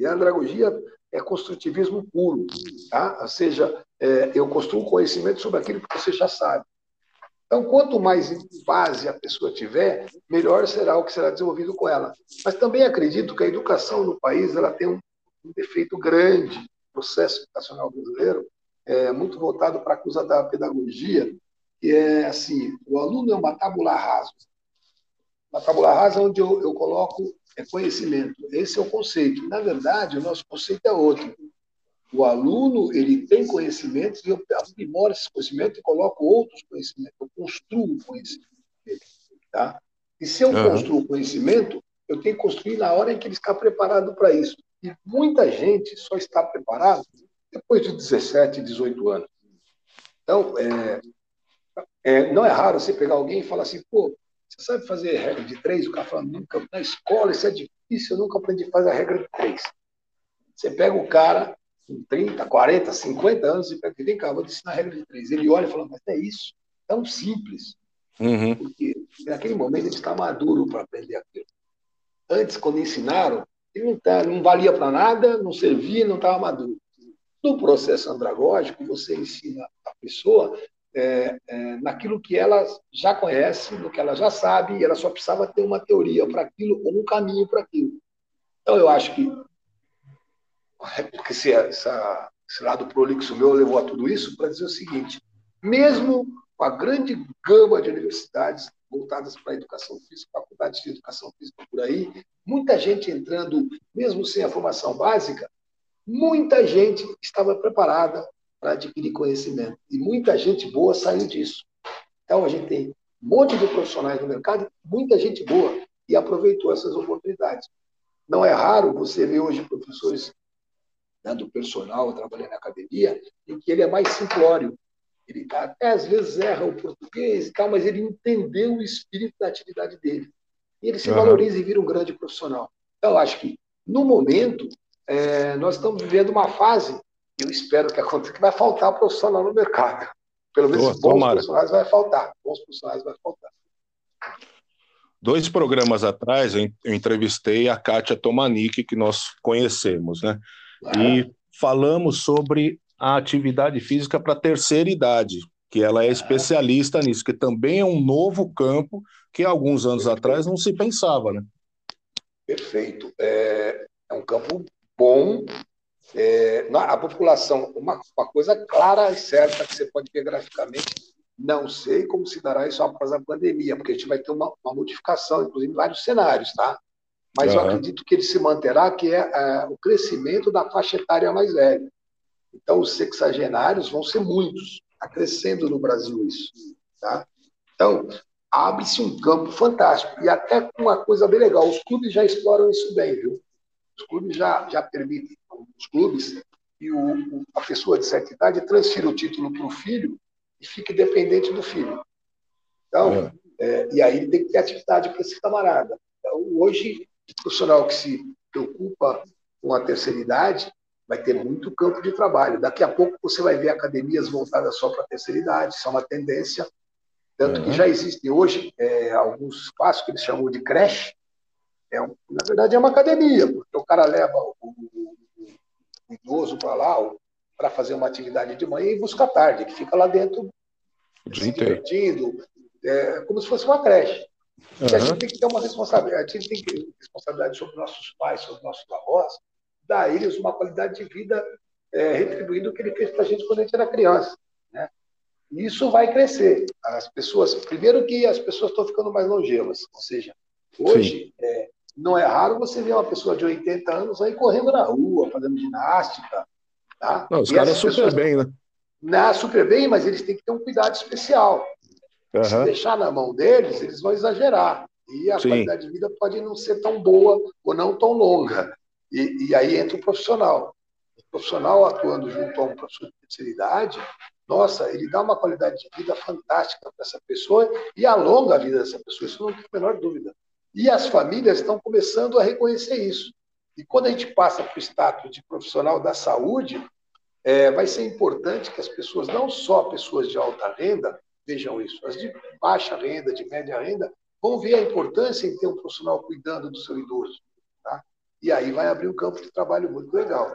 E a andragogia é construtivismo puro, tá? Ou seja, é, eu construo conhecimento sobre aquilo que você já sabe. Então, quanto mais base a pessoa tiver, melhor será o que será desenvolvido com ela. Mas também acredito que a educação no país ela tem um, um defeito grande. O processo educacional brasileiro é muito voltado para a coisa da pedagogia, que é assim: o aluno é uma tábula rasa. Uma tábula rasa onde eu, eu coloco é conhecimento. Esse é o conceito. Na verdade, o nosso conceito é outro. O aluno ele tem conhecimentos e eu aprimoro esse conhecimento e coloco outros conhecimentos. Eu construo o conhecimento dele. Tá? E se eu uhum. construo o conhecimento, eu tenho que construir na hora em que ele está preparado para isso. E muita gente só está preparado depois de 17, 18 anos. Então, é, é, não é raro você pegar alguém e falar assim, pô, você sabe fazer regra de três? O cara fala, nunca. Na escola isso é difícil, eu nunca aprendi a fazer a regra de três. Você pega o cara, com 30, 40, 50 anos, e pega, vem cá, vou te ensinar a regra de três. Ele olha e fala, mas é isso, tão simples. Uhum. Porque naquele momento ele está maduro para aprender aquilo. Antes, quando ensinaram, ele não, tá, não valia para nada, não servia, não estava maduro. No processo andragógico, você ensina a pessoa é, é, naquilo que ela já conhece, no que ela já sabe, e ela só precisava ter uma teoria para aquilo ou um caminho para aquilo. Então, eu acho que é porque esse, essa, esse lado prolixo meu levou a tudo isso para dizer o seguinte: mesmo com a grande gama de universidades voltadas para a educação física, faculdades de educação física por aí, muita gente entrando, mesmo sem a formação básica, muita gente estava preparada para adquirir conhecimento. E muita gente boa saiu disso. Então, a gente tem um monte de profissionais no mercado, muita gente boa, e aproveitou essas oportunidades. Não é raro você ver hoje professores né, do personal trabalhando na academia, em que ele é mais simplório. Ele até às vezes erra o português e tal, mas ele entendeu o espírito da atividade dele. E ele se uhum. valoriza e vira um grande profissional. Então, eu acho que, no momento, é, nós estamos vivendo uma fase, eu espero que aconteça, que vai faltar profissional no mercado. Pelo menos Boa, bons tomara. profissionais vai faltar. Bons profissionais vai faltar. Dois programas atrás, eu entrevistei a Kátia Tomanic, que nós conhecemos, né? e falamos sobre a atividade física para terceira idade. que ela é especialista nisso, que também é um novo campo que alguns anos Perfeito. atrás não se pensava, né? Perfeito. É, é um campo bom. É, a população, uma, uma coisa clara e certa que você pode ver graficamente, não sei como se dará isso após a pandemia, porque a gente vai ter uma, uma modificação, inclusive em vários cenários, tá? Mas uhum. eu acredito que ele se manterá, que é, é, o crescimento da faixa etária mais velha. Então, os sexagenários vão ser muitos. Está crescendo no Brasil isso. Tá? Então, abre-se um campo fantástico. E até uma coisa bem legal, os clubes já exploram isso bem, viu? Os clubes já, já permitem, os clubes, e o, a pessoa de certa idade transfira o título para o filho e fique dependente do filho. Então, é. É, e aí ele tem que ter atividade para esse camarada. Então, hoje, o profissional que se preocupa com a terceira idade vai ter muito campo de trabalho. Daqui a pouco você vai ver academias voltadas só para a terceira idade, isso é uma tendência. Tanto uhum. que já existem hoje é, alguns espaços que eles chamam de creche, é um, na verdade, é uma academia, porque o cara leva o, o, o idoso para lá para fazer uma atividade de manhã e busca à tarde. Ele fica lá dentro se divertindo, é, como se fosse uma creche. Uhum. A gente tem que ter uma responsabilidade, a gente tem que ter responsabilidade sobre nossos pais, sobre nossos avós, dar a eles uma qualidade de vida é, retribuindo o que ele fez para a gente quando a gente era criança. Né? E isso vai crescer. As pessoas, primeiro que as pessoas estão ficando mais longevas, ou seja, hoje é, não é raro você ver uma pessoa de 80 anos aí correndo na rua, fazendo ginástica. Tá? Não, os caras super pessoas, bem, né? Não, super bem, mas eles têm que ter um cuidado especial. Uhum. Se deixar na mão deles, eles vão exagerar. E a Sim. qualidade de vida pode não ser tão boa ou não tão longa. E, e aí entra o profissional. O profissional atuando junto a um professor de terceira idade, nossa, ele dá uma qualidade de vida fantástica para essa pessoa e alonga a vida dessa pessoa, isso não tem a menor dúvida. E as famílias estão começando a reconhecer isso. E quando a gente passa para o status de profissional da saúde, é, vai ser importante que as pessoas, não só pessoas de alta renda, vejam isso, as de baixa renda, de média renda, vão ver a importância em ter um profissional cuidando do seu idoso. Tá? E aí vai abrir um campo de trabalho muito legal.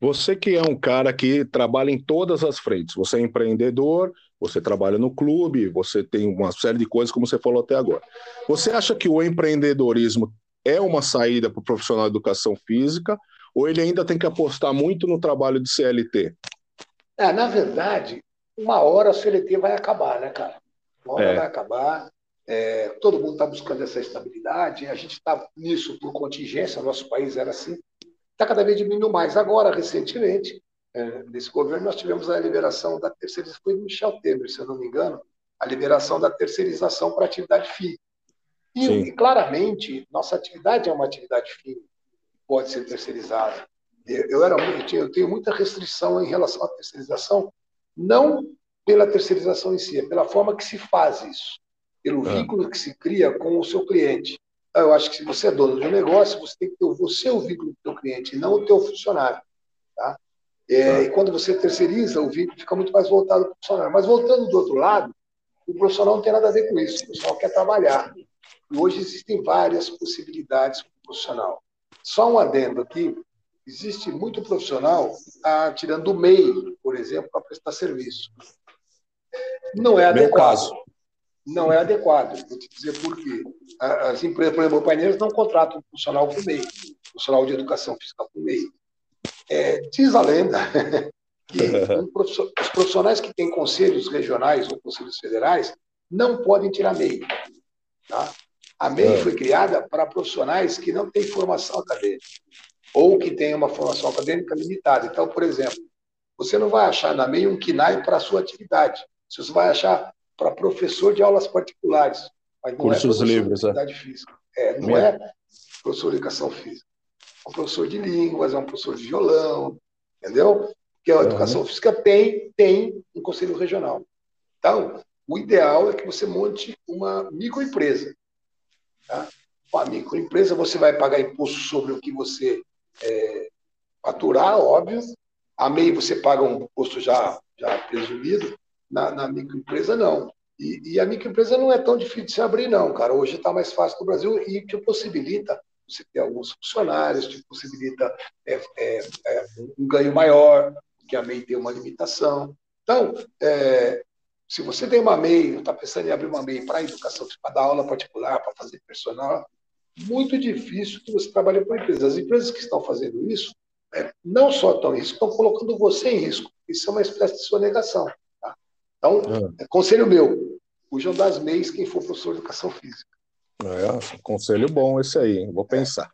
Você que é um cara que trabalha em todas as frentes, você é empreendedor, você trabalha no clube, você tem uma série de coisas, como você falou até agora. Você acha que o empreendedorismo é uma saída para o profissional de educação física ou ele ainda tem que apostar muito no trabalho de CLT? É, na verdade, uma hora a CLT vai acabar, né, cara? Uma hora é. vai acabar. É, todo mundo está buscando essa estabilidade, a gente está nisso por contingência, nosso país era assim, está cada vez diminuindo mais. Agora, recentemente, é, nesse governo, nós tivemos a liberação da terceirização, foi do Michel Temer, se eu não me engano, a liberação da terceirização para atividade FII. E, e, claramente, nossa atividade é uma atividade FII, pode ser terceirizada. Eu, eu, era, eu tenho muita restrição em relação à terceirização, não pela terceirização em si, é pela forma que se faz isso pelo é. vínculo que se cria com o seu cliente. Então, eu acho que se você é dono de um negócio, você tem que ter você o vínculo com o seu cliente, e não o teu funcionário. Tá? É, é. E quando você terceiriza, o vínculo fica muito mais voltado para o funcionário. Mas voltando do outro lado, o profissional não tem nada a ver com isso. O profissional quer trabalhar. E hoje existem várias possibilidades para o profissional. Só um adendo aqui. Existe muito profissional ah, tirando o MEI, por exemplo, para prestar serviço. Não é adequado. Meu caso não é adequado. Vou te dizer por quê. As empresas, por exemplo, o Paineiras não contratam um funcional por MEI, funcional de educação fiscal por MEI. É, diz a lenda que um os profissionais que têm conselhos regionais ou conselhos federais não podem tirar MEI. Tá? A MEI é. foi criada para profissionais que não têm formação acadêmica ou que têm uma formação acadêmica limitada. Então, por exemplo, você não vai achar na MEI um KINAI para a sua atividade. Você vai achar para professor de aulas particulares. Mas não é Cursos é livres, é. física. É, não é professor de educação física. Um professor de línguas, é um professor de violão, entendeu? Porque a uhum. educação física tem, tem um conselho regional. Então, o ideal é que você monte uma microempresa. Tá? Uma microempresa, você vai pagar imposto sobre o que você é, faturar, óbvio. A MEI você paga um imposto já, já presumido, na, na microempresa, não. E, e, a microempresa não é tão difícil de se abrir, não, cara. Hoje está mais fácil no Brasil e te possibilita você ter alguns funcionários, te possibilita é, é, é, um ganho maior, que a MEI tem uma limitação. Então, é, se você tem uma MEI, está pensando em abrir uma MEI para educação, para dar aula particular, para fazer personal, muito difícil que você trabalhe com empresas. As empresas que estão fazendo isso é, não só estão em risco, estão colocando você em risco. Isso é uma espécie de sonegação. Tá? Então, é. conselho meu, fujam das MEIs quem for professor de educação física. É, conselho bom esse aí, vou pensar.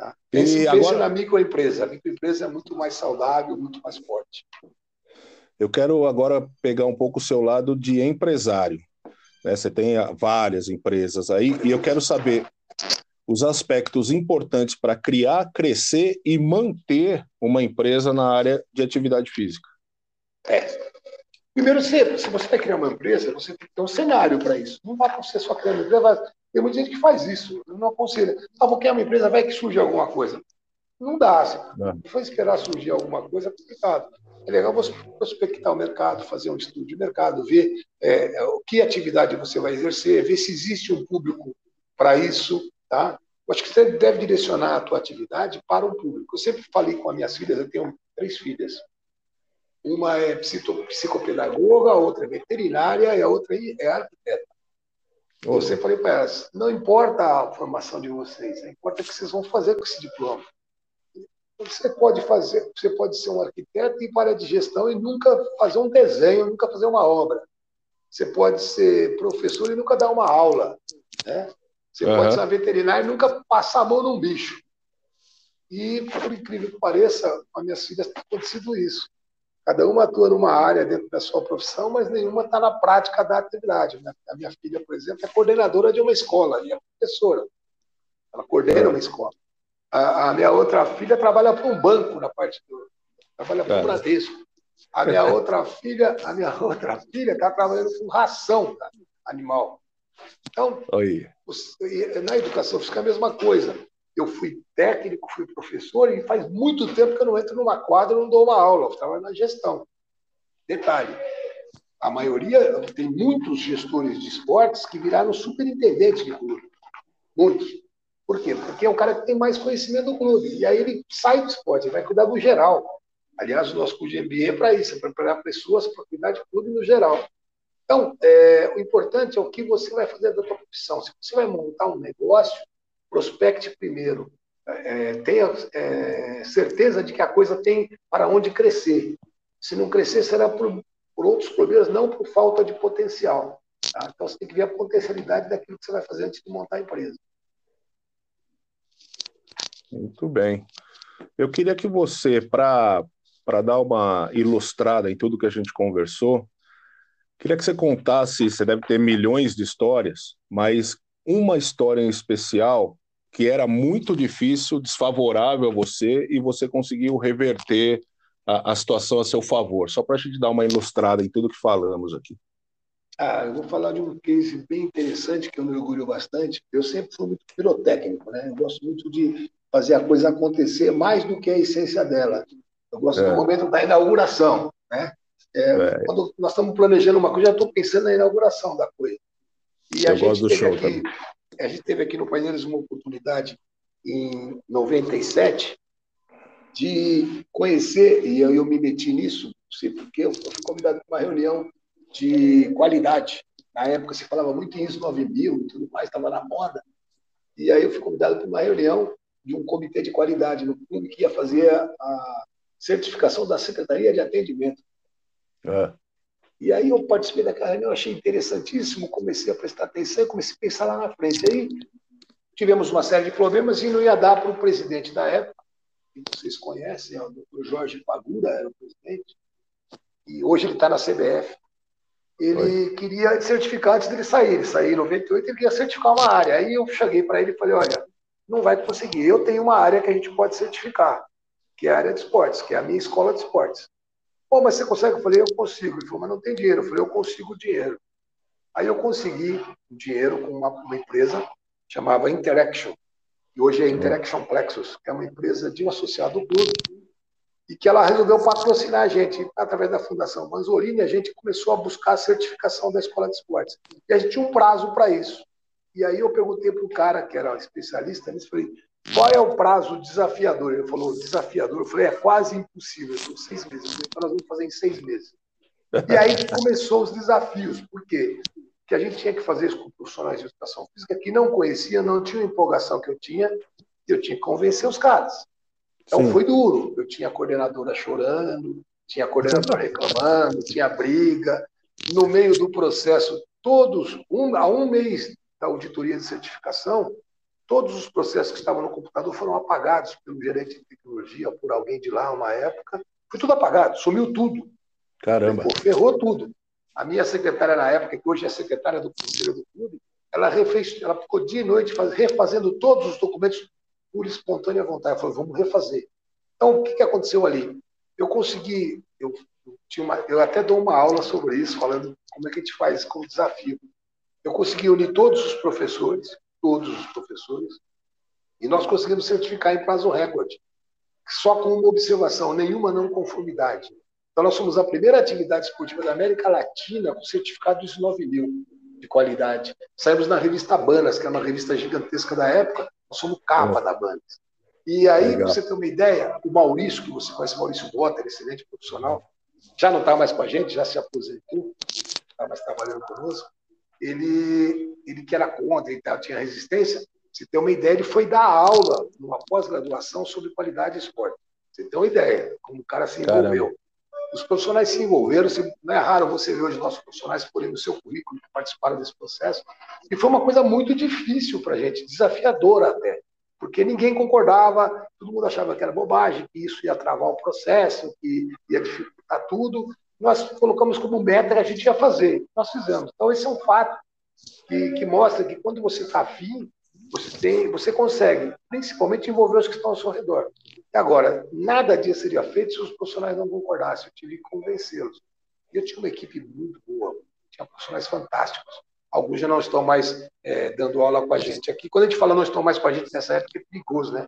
É? Pense, e agora... na microempresa. A microempresa é muito mais saudável, muito mais forte. Eu quero agora pegar um pouco o seu lado de empresário. Né? Você tem várias empresas aí, e eu quero saber os aspectos importantes para criar, crescer e manter uma empresa na área de atividade física. É. Primeiro, se, se você vai criar uma empresa, você tem que ter um cenário para isso. Não vai ser só criar uma empresa. Tem muita gente que faz isso. Não aconselho. Ah, vou criar uma empresa, vai que surge alguma coisa. Não dá. Se é. for esperar surgir alguma coisa, é complicado. É legal você prospectar o mercado, fazer um estudo de mercado, ver é, o que atividade você vai exercer, ver se existe um público para isso, tá? Eu acho que você deve direcionar a tua atividade para um público. Eu sempre falei com as minhas filhas, eu tenho três filhas. Uma é psicopedagoga, a outra é veterinária e a outra é arquiteta. Eu sempre falei para elas, não importa a formação de vocês, importa o que vocês vão fazer com esse diploma. Você pode fazer, você pode ser um arquiteto e para a de gestão e nunca fazer um desenho, nunca fazer uma obra. Você pode ser professor e nunca dar uma aula, né? Você uhum. pode ser veterinário e nunca passar a mão num bicho. E, por incrível que pareça, com as minhas filhas tem acontecido isso. Cada uma atua numa área dentro da sua profissão, mas nenhuma está na prática da atividade. A minha filha, por exemplo, é coordenadora de uma escola, e é professora. Ela coordena uma escola. A, a minha outra filha trabalha para um banco na parte do. Trabalha para o Bradesco. A minha outra filha, a minha outra filha está trabalhando com ração animal. Então, na educação física é a mesma coisa. Eu fui técnico, fui professor e faz muito tempo que eu não entro numa quadra não dou uma aula. Eu trabalho na gestão. Detalhe, a maioria, tem muitos gestores de esportes que viraram superintendentes de clube. Muitos. Por quê? Porque é o cara que tem mais conhecimento do clube. E aí ele sai do esporte, ele vai cuidar do geral. Aliás, o nosso curso de MBA é para isso, é para preparar pessoas para cuidar de clube no geral. Então, é, o importante é o que você vai fazer da sua profissão. Se você vai montar um negócio, prospecte primeiro. É, tenha é, certeza de que a coisa tem para onde crescer. Se não crescer, será por, por outros problemas, não por falta de potencial. Tá? Então, você tem que ver a potencialidade daquilo que você vai fazer antes de montar a empresa. Muito bem. Eu queria que você, para dar uma ilustrada em tudo que a gente conversou, queria que você contasse, você deve ter milhões de histórias, mas uma história em especial que era muito difícil, desfavorável a você, e você conseguiu reverter a, a situação a seu favor. Só para a gente dar uma ilustrada em tudo que falamos aqui. Ah, eu vou falar de um case bem interessante que eu me orgulho bastante. Eu sempre fui muito pirotécnico, né? Eu gosto muito de fazer a coisa acontecer mais do que a essência dela. Eu gosto é. do momento da inauguração, né? É, é. Quando nós estamos planejando uma coisa, já estou pensando na inauguração da coisa. E Eu a gente, teve aqui, também. A gente teve aqui no Paineiros uma oportunidade em 97 de conhecer, e eu, eu me meti nisso, não sei porquê, eu fui convidado para uma reunião de qualidade. Na época se falava muito em ISO 9000 e tudo mais, estava na moda. E aí eu fui convidado para uma reunião de um comitê de qualidade no clube que ia fazer a certificação da Secretaria de Atendimento. É. E aí eu participei daquela reunião, achei interessantíssimo, comecei a prestar atenção comecei a pensar lá na frente. Aí tivemos uma série de problemas e não ia dar para o presidente da época, que vocês conhecem, é o doutor Jorge Pagura, era o presidente, e hoje ele está na CBF. Ele Oi. queria certificar antes dele sair. Ele saiu em 98 e ele queria certificar uma área. Aí eu cheguei para ele e falei: olha, não vai conseguir. Eu tenho uma área que a gente pode certificar, que é a área de esportes, que é a minha escola de esportes. Pô, mas você consegue? Eu falei, eu consigo. Ele falou, mas não tem dinheiro. Eu falei, eu consigo dinheiro. Aí eu consegui dinheiro com uma, uma empresa chamava Interaction, que hoje é Interaction Plexus, que é uma empresa de um associado do e que ela resolveu patrocinar a gente através da Fundação Manzolini. A gente começou a buscar a certificação da escola de esportes. E a gente tinha um prazo para isso. E aí eu perguntei para o cara, que era especialista nisso, falei, qual é o prazo desafiador? Ele falou, desafiador. Eu falei, é quase impossível, são seis meses. Eu falei, nós vamos fazer em seis meses. E aí começou os desafios. Por quê? Porque a gente tinha que fazer isso com profissionais de educação física que não conhecia, não tinha a empolgação que eu tinha, eu tinha que convencer os caras. Então Sim. foi duro. Eu tinha a coordenadora chorando, tinha a coordenadora reclamando, tinha briga. No meio do processo, todos, um, a um mês da auditoria de certificação, todos os processos que estavam no computador foram apagados pelo gerente de tecnologia, por alguém de lá, uma época. Foi tudo apagado, sumiu tudo. Caramba. Pô, ferrou tudo. A minha secretária na época, que hoje é secretária do Conselho do Clube, ela, refez, ela ficou dia e noite faz, refazendo todos os documentos por espontânea vontade. Ela falou, vamos refazer. Então, o que, que aconteceu ali? Eu consegui, eu, eu, tinha uma, eu até dou uma aula sobre isso, falando como é que a gente faz como desafio. Eu consegui unir todos os professores, todos os professores, e nós conseguimos certificar em prazo recorde, só com uma observação, nenhuma não conformidade. Então, nós somos a primeira atividade esportiva da América Latina com certificado ISO 9000 de qualidade. Saímos na revista Banas, que é uma revista gigantesca da época, nós somos capa é. da Banas. E aí, você ter uma ideia, o Maurício, que você conhece, Maurício Botter, excelente profissional, já não está mais com a gente, já se aposentou, está mais trabalhando conosco. Ele, ele que era contra e tal, tinha resistência. Você tem uma ideia, ele foi dar aula numa pós-graduação sobre qualidade de esporte. Você tem uma ideia, como o cara se envolveu. Caramba. Os profissionais se envolveram, não é raro você ver hoje nossos profissionais porem no seu currículo que participaram desse processo. E foi uma coisa muito difícil para a gente, desafiadora até porque ninguém concordava, todo mundo achava que era bobagem, que isso ia travar o processo, que ia dificultar tudo. Nós colocamos como meta a gente ia fazer, nós fizemos. Então, esse é um fato que, que mostra que quando você está afim, você, tem, você consegue, principalmente, envolver os que estão ao seu redor. E agora, nada disso seria feito se os profissionais não concordassem, eu tive que convencê-los. Eu tinha uma equipe muito boa, tinha profissionais fantásticos alguns já não estão mais é, dando aula com a gente aqui. Quando a gente fala não estão mais com a gente nessa época, é perigoso, né?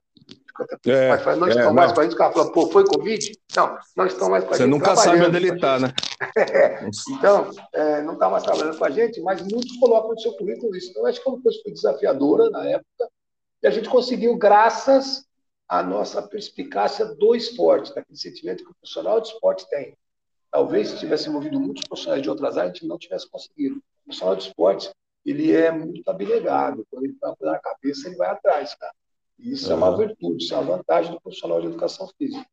É, mas não é, estão mais com a gente, o cara fala, pô, foi Covid? Não, não estão mais com a Você gente. Você nunca sabe onde ele está, né? É, então, é, não está mais trabalhando com a gente, mas muitos colocam no seu currículo isso. Então, acho que uma coisa foi desafiadora na época, e a gente conseguiu, graças à nossa perspicácia do esporte, daquele sentimento que o profissional de esporte tem. Talvez se tivesse envolvido muitos profissionais de outras áreas, a gente não tivesse conseguido profissional de esporte, ele é muito abnegado. Quando ele está na cabeça, ele vai atrás, cara. E isso uhum. é uma virtude, isso é uma vantagem do profissional de educação física.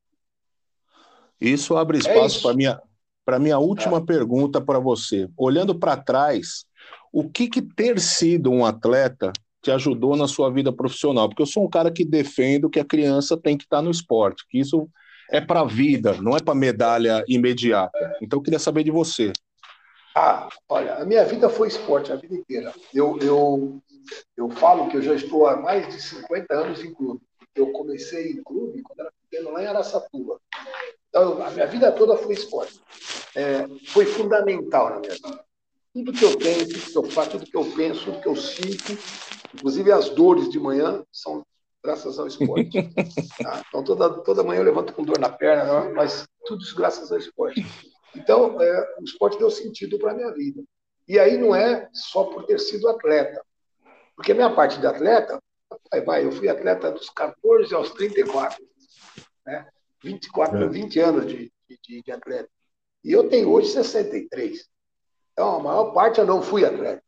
Isso abre é espaço é para minha para minha última é. pergunta para você. Olhando para trás, o que, que ter sido um atleta te ajudou na sua vida profissional? Porque eu sou um cara que defendo que a criança tem que estar tá no esporte, que isso é para a vida, não é para medalha imediata. Então eu queria saber de você. Ah, olha, a minha vida foi esporte a vida inteira. Eu, eu, eu falo que eu já estou há mais de 50 anos em clube. Eu comecei em clube quando era pequeno lá em Araçatuba. Então, a minha vida toda foi esporte. É, foi fundamental na minha vida. Tudo que eu tenho, tudo que eu faço, tudo que eu penso, tudo que eu sinto, inclusive as dores de manhã, são graças ao esporte. Tá? Então, toda, toda manhã eu levanto com dor na perna, mas tudo isso graças ao esporte. Então, é, o esporte deu sentido para a minha vida. E aí não é só por ter sido atleta. Porque a minha parte de atleta, vai, vai, eu fui atleta dos 14 aos 34. Né? 24, é. 20 anos de, de, de atleta. E eu tenho hoje 63. Então, a maior parte eu não fui atleta.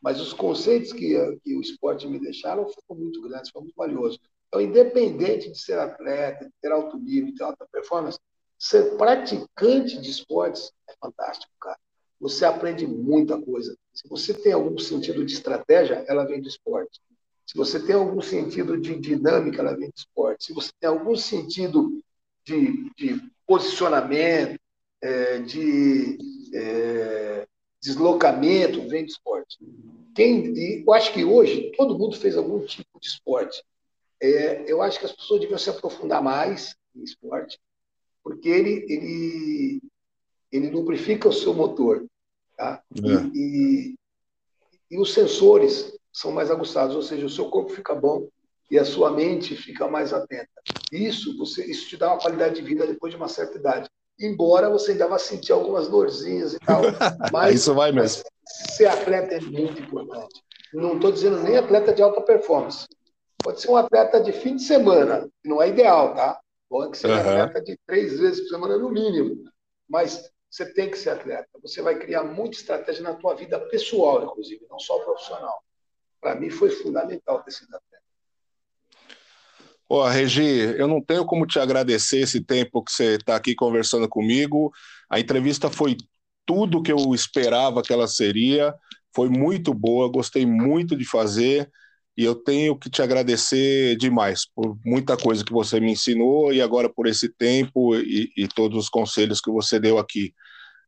Mas os conceitos que, que o esporte me deixaram foram muito grandes, foram muito valiosos. Então, independente de ser atleta, de ter alto nível, de ter alta performance, Ser praticante de esportes é fantástico, cara. Você aprende muita coisa. Se você tem algum sentido de estratégia, ela vem do esporte. Se você tem algum sentido de dinâmica, ela vem do esporte. Se você tem algum sentido de, de posicionamento, é, de é, deslocamento, vem do esporte. Quem, eu acho que hoje todo mundo fez algum tipo de esporte. É, eu acho que as pessoas deviam se aprofundar mais em esporte porque ele, ele, ele lubrifica o seu motor. Tá? É. E, e, e, os sensores são mais aguçados, ou seja, o seu corpo fica bom e a sua mente fica mais atenta. Isso, você, isso te dá uma qualidade de vida depois de uma certa idade. Embora você ainda vá sentir algumas dorzinhas e tal. Mas, isso vai mesmo. ser atleta é muito importante. Não estou dizendo nem atleta de alta performance. Pode ser um atleta de fim de semana, não é ideal, tá? Pode ser uhum. meta de três vezes por semana no mínimo. Mas você tem que ser atleta. Você vai criar muita estratégia na tua vida pessoal, inclusive, não só profissional. Para mim foi fundamental ter sido atleta. Ó, Regi, eu não tenho como te agradecer esse tempo que você está aqui conversando comigo. A entrevista foi tudo que eu esperava que ela seria. Foi muito boa, gostei muito de fazer e eu tenho que te agradecer demais por muita coisa que você me ensinou e agora por esse tempo e, e todos os conselhos que você deu aqui.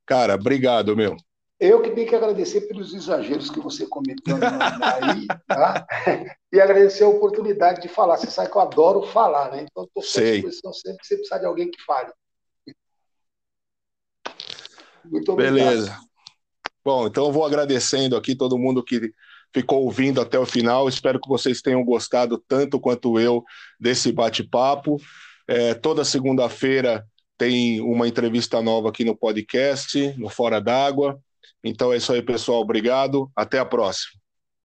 Cara, obrigado, meu. Eu que tenho que agradecer pelos exageros que você cometeu aí, tá? E agradecer a oportunidade de falar. Você sabe que eu adoro falar, né? Então, estou à disposição sempre que você precisar de alguém que fale. Muito obrigado. Beleza. Bom, então eu vou agradecendo aqui todo mundo que ficou ouvindo até o final. Espero que vocês tenham gostado tanto quanto eu desse bate-papo. É, toda segunda-feira tem uma entrevista nova aqui no podcast, no Fora d'Água. Então é isso aí, pessoal. Obrigado. Até a próxima.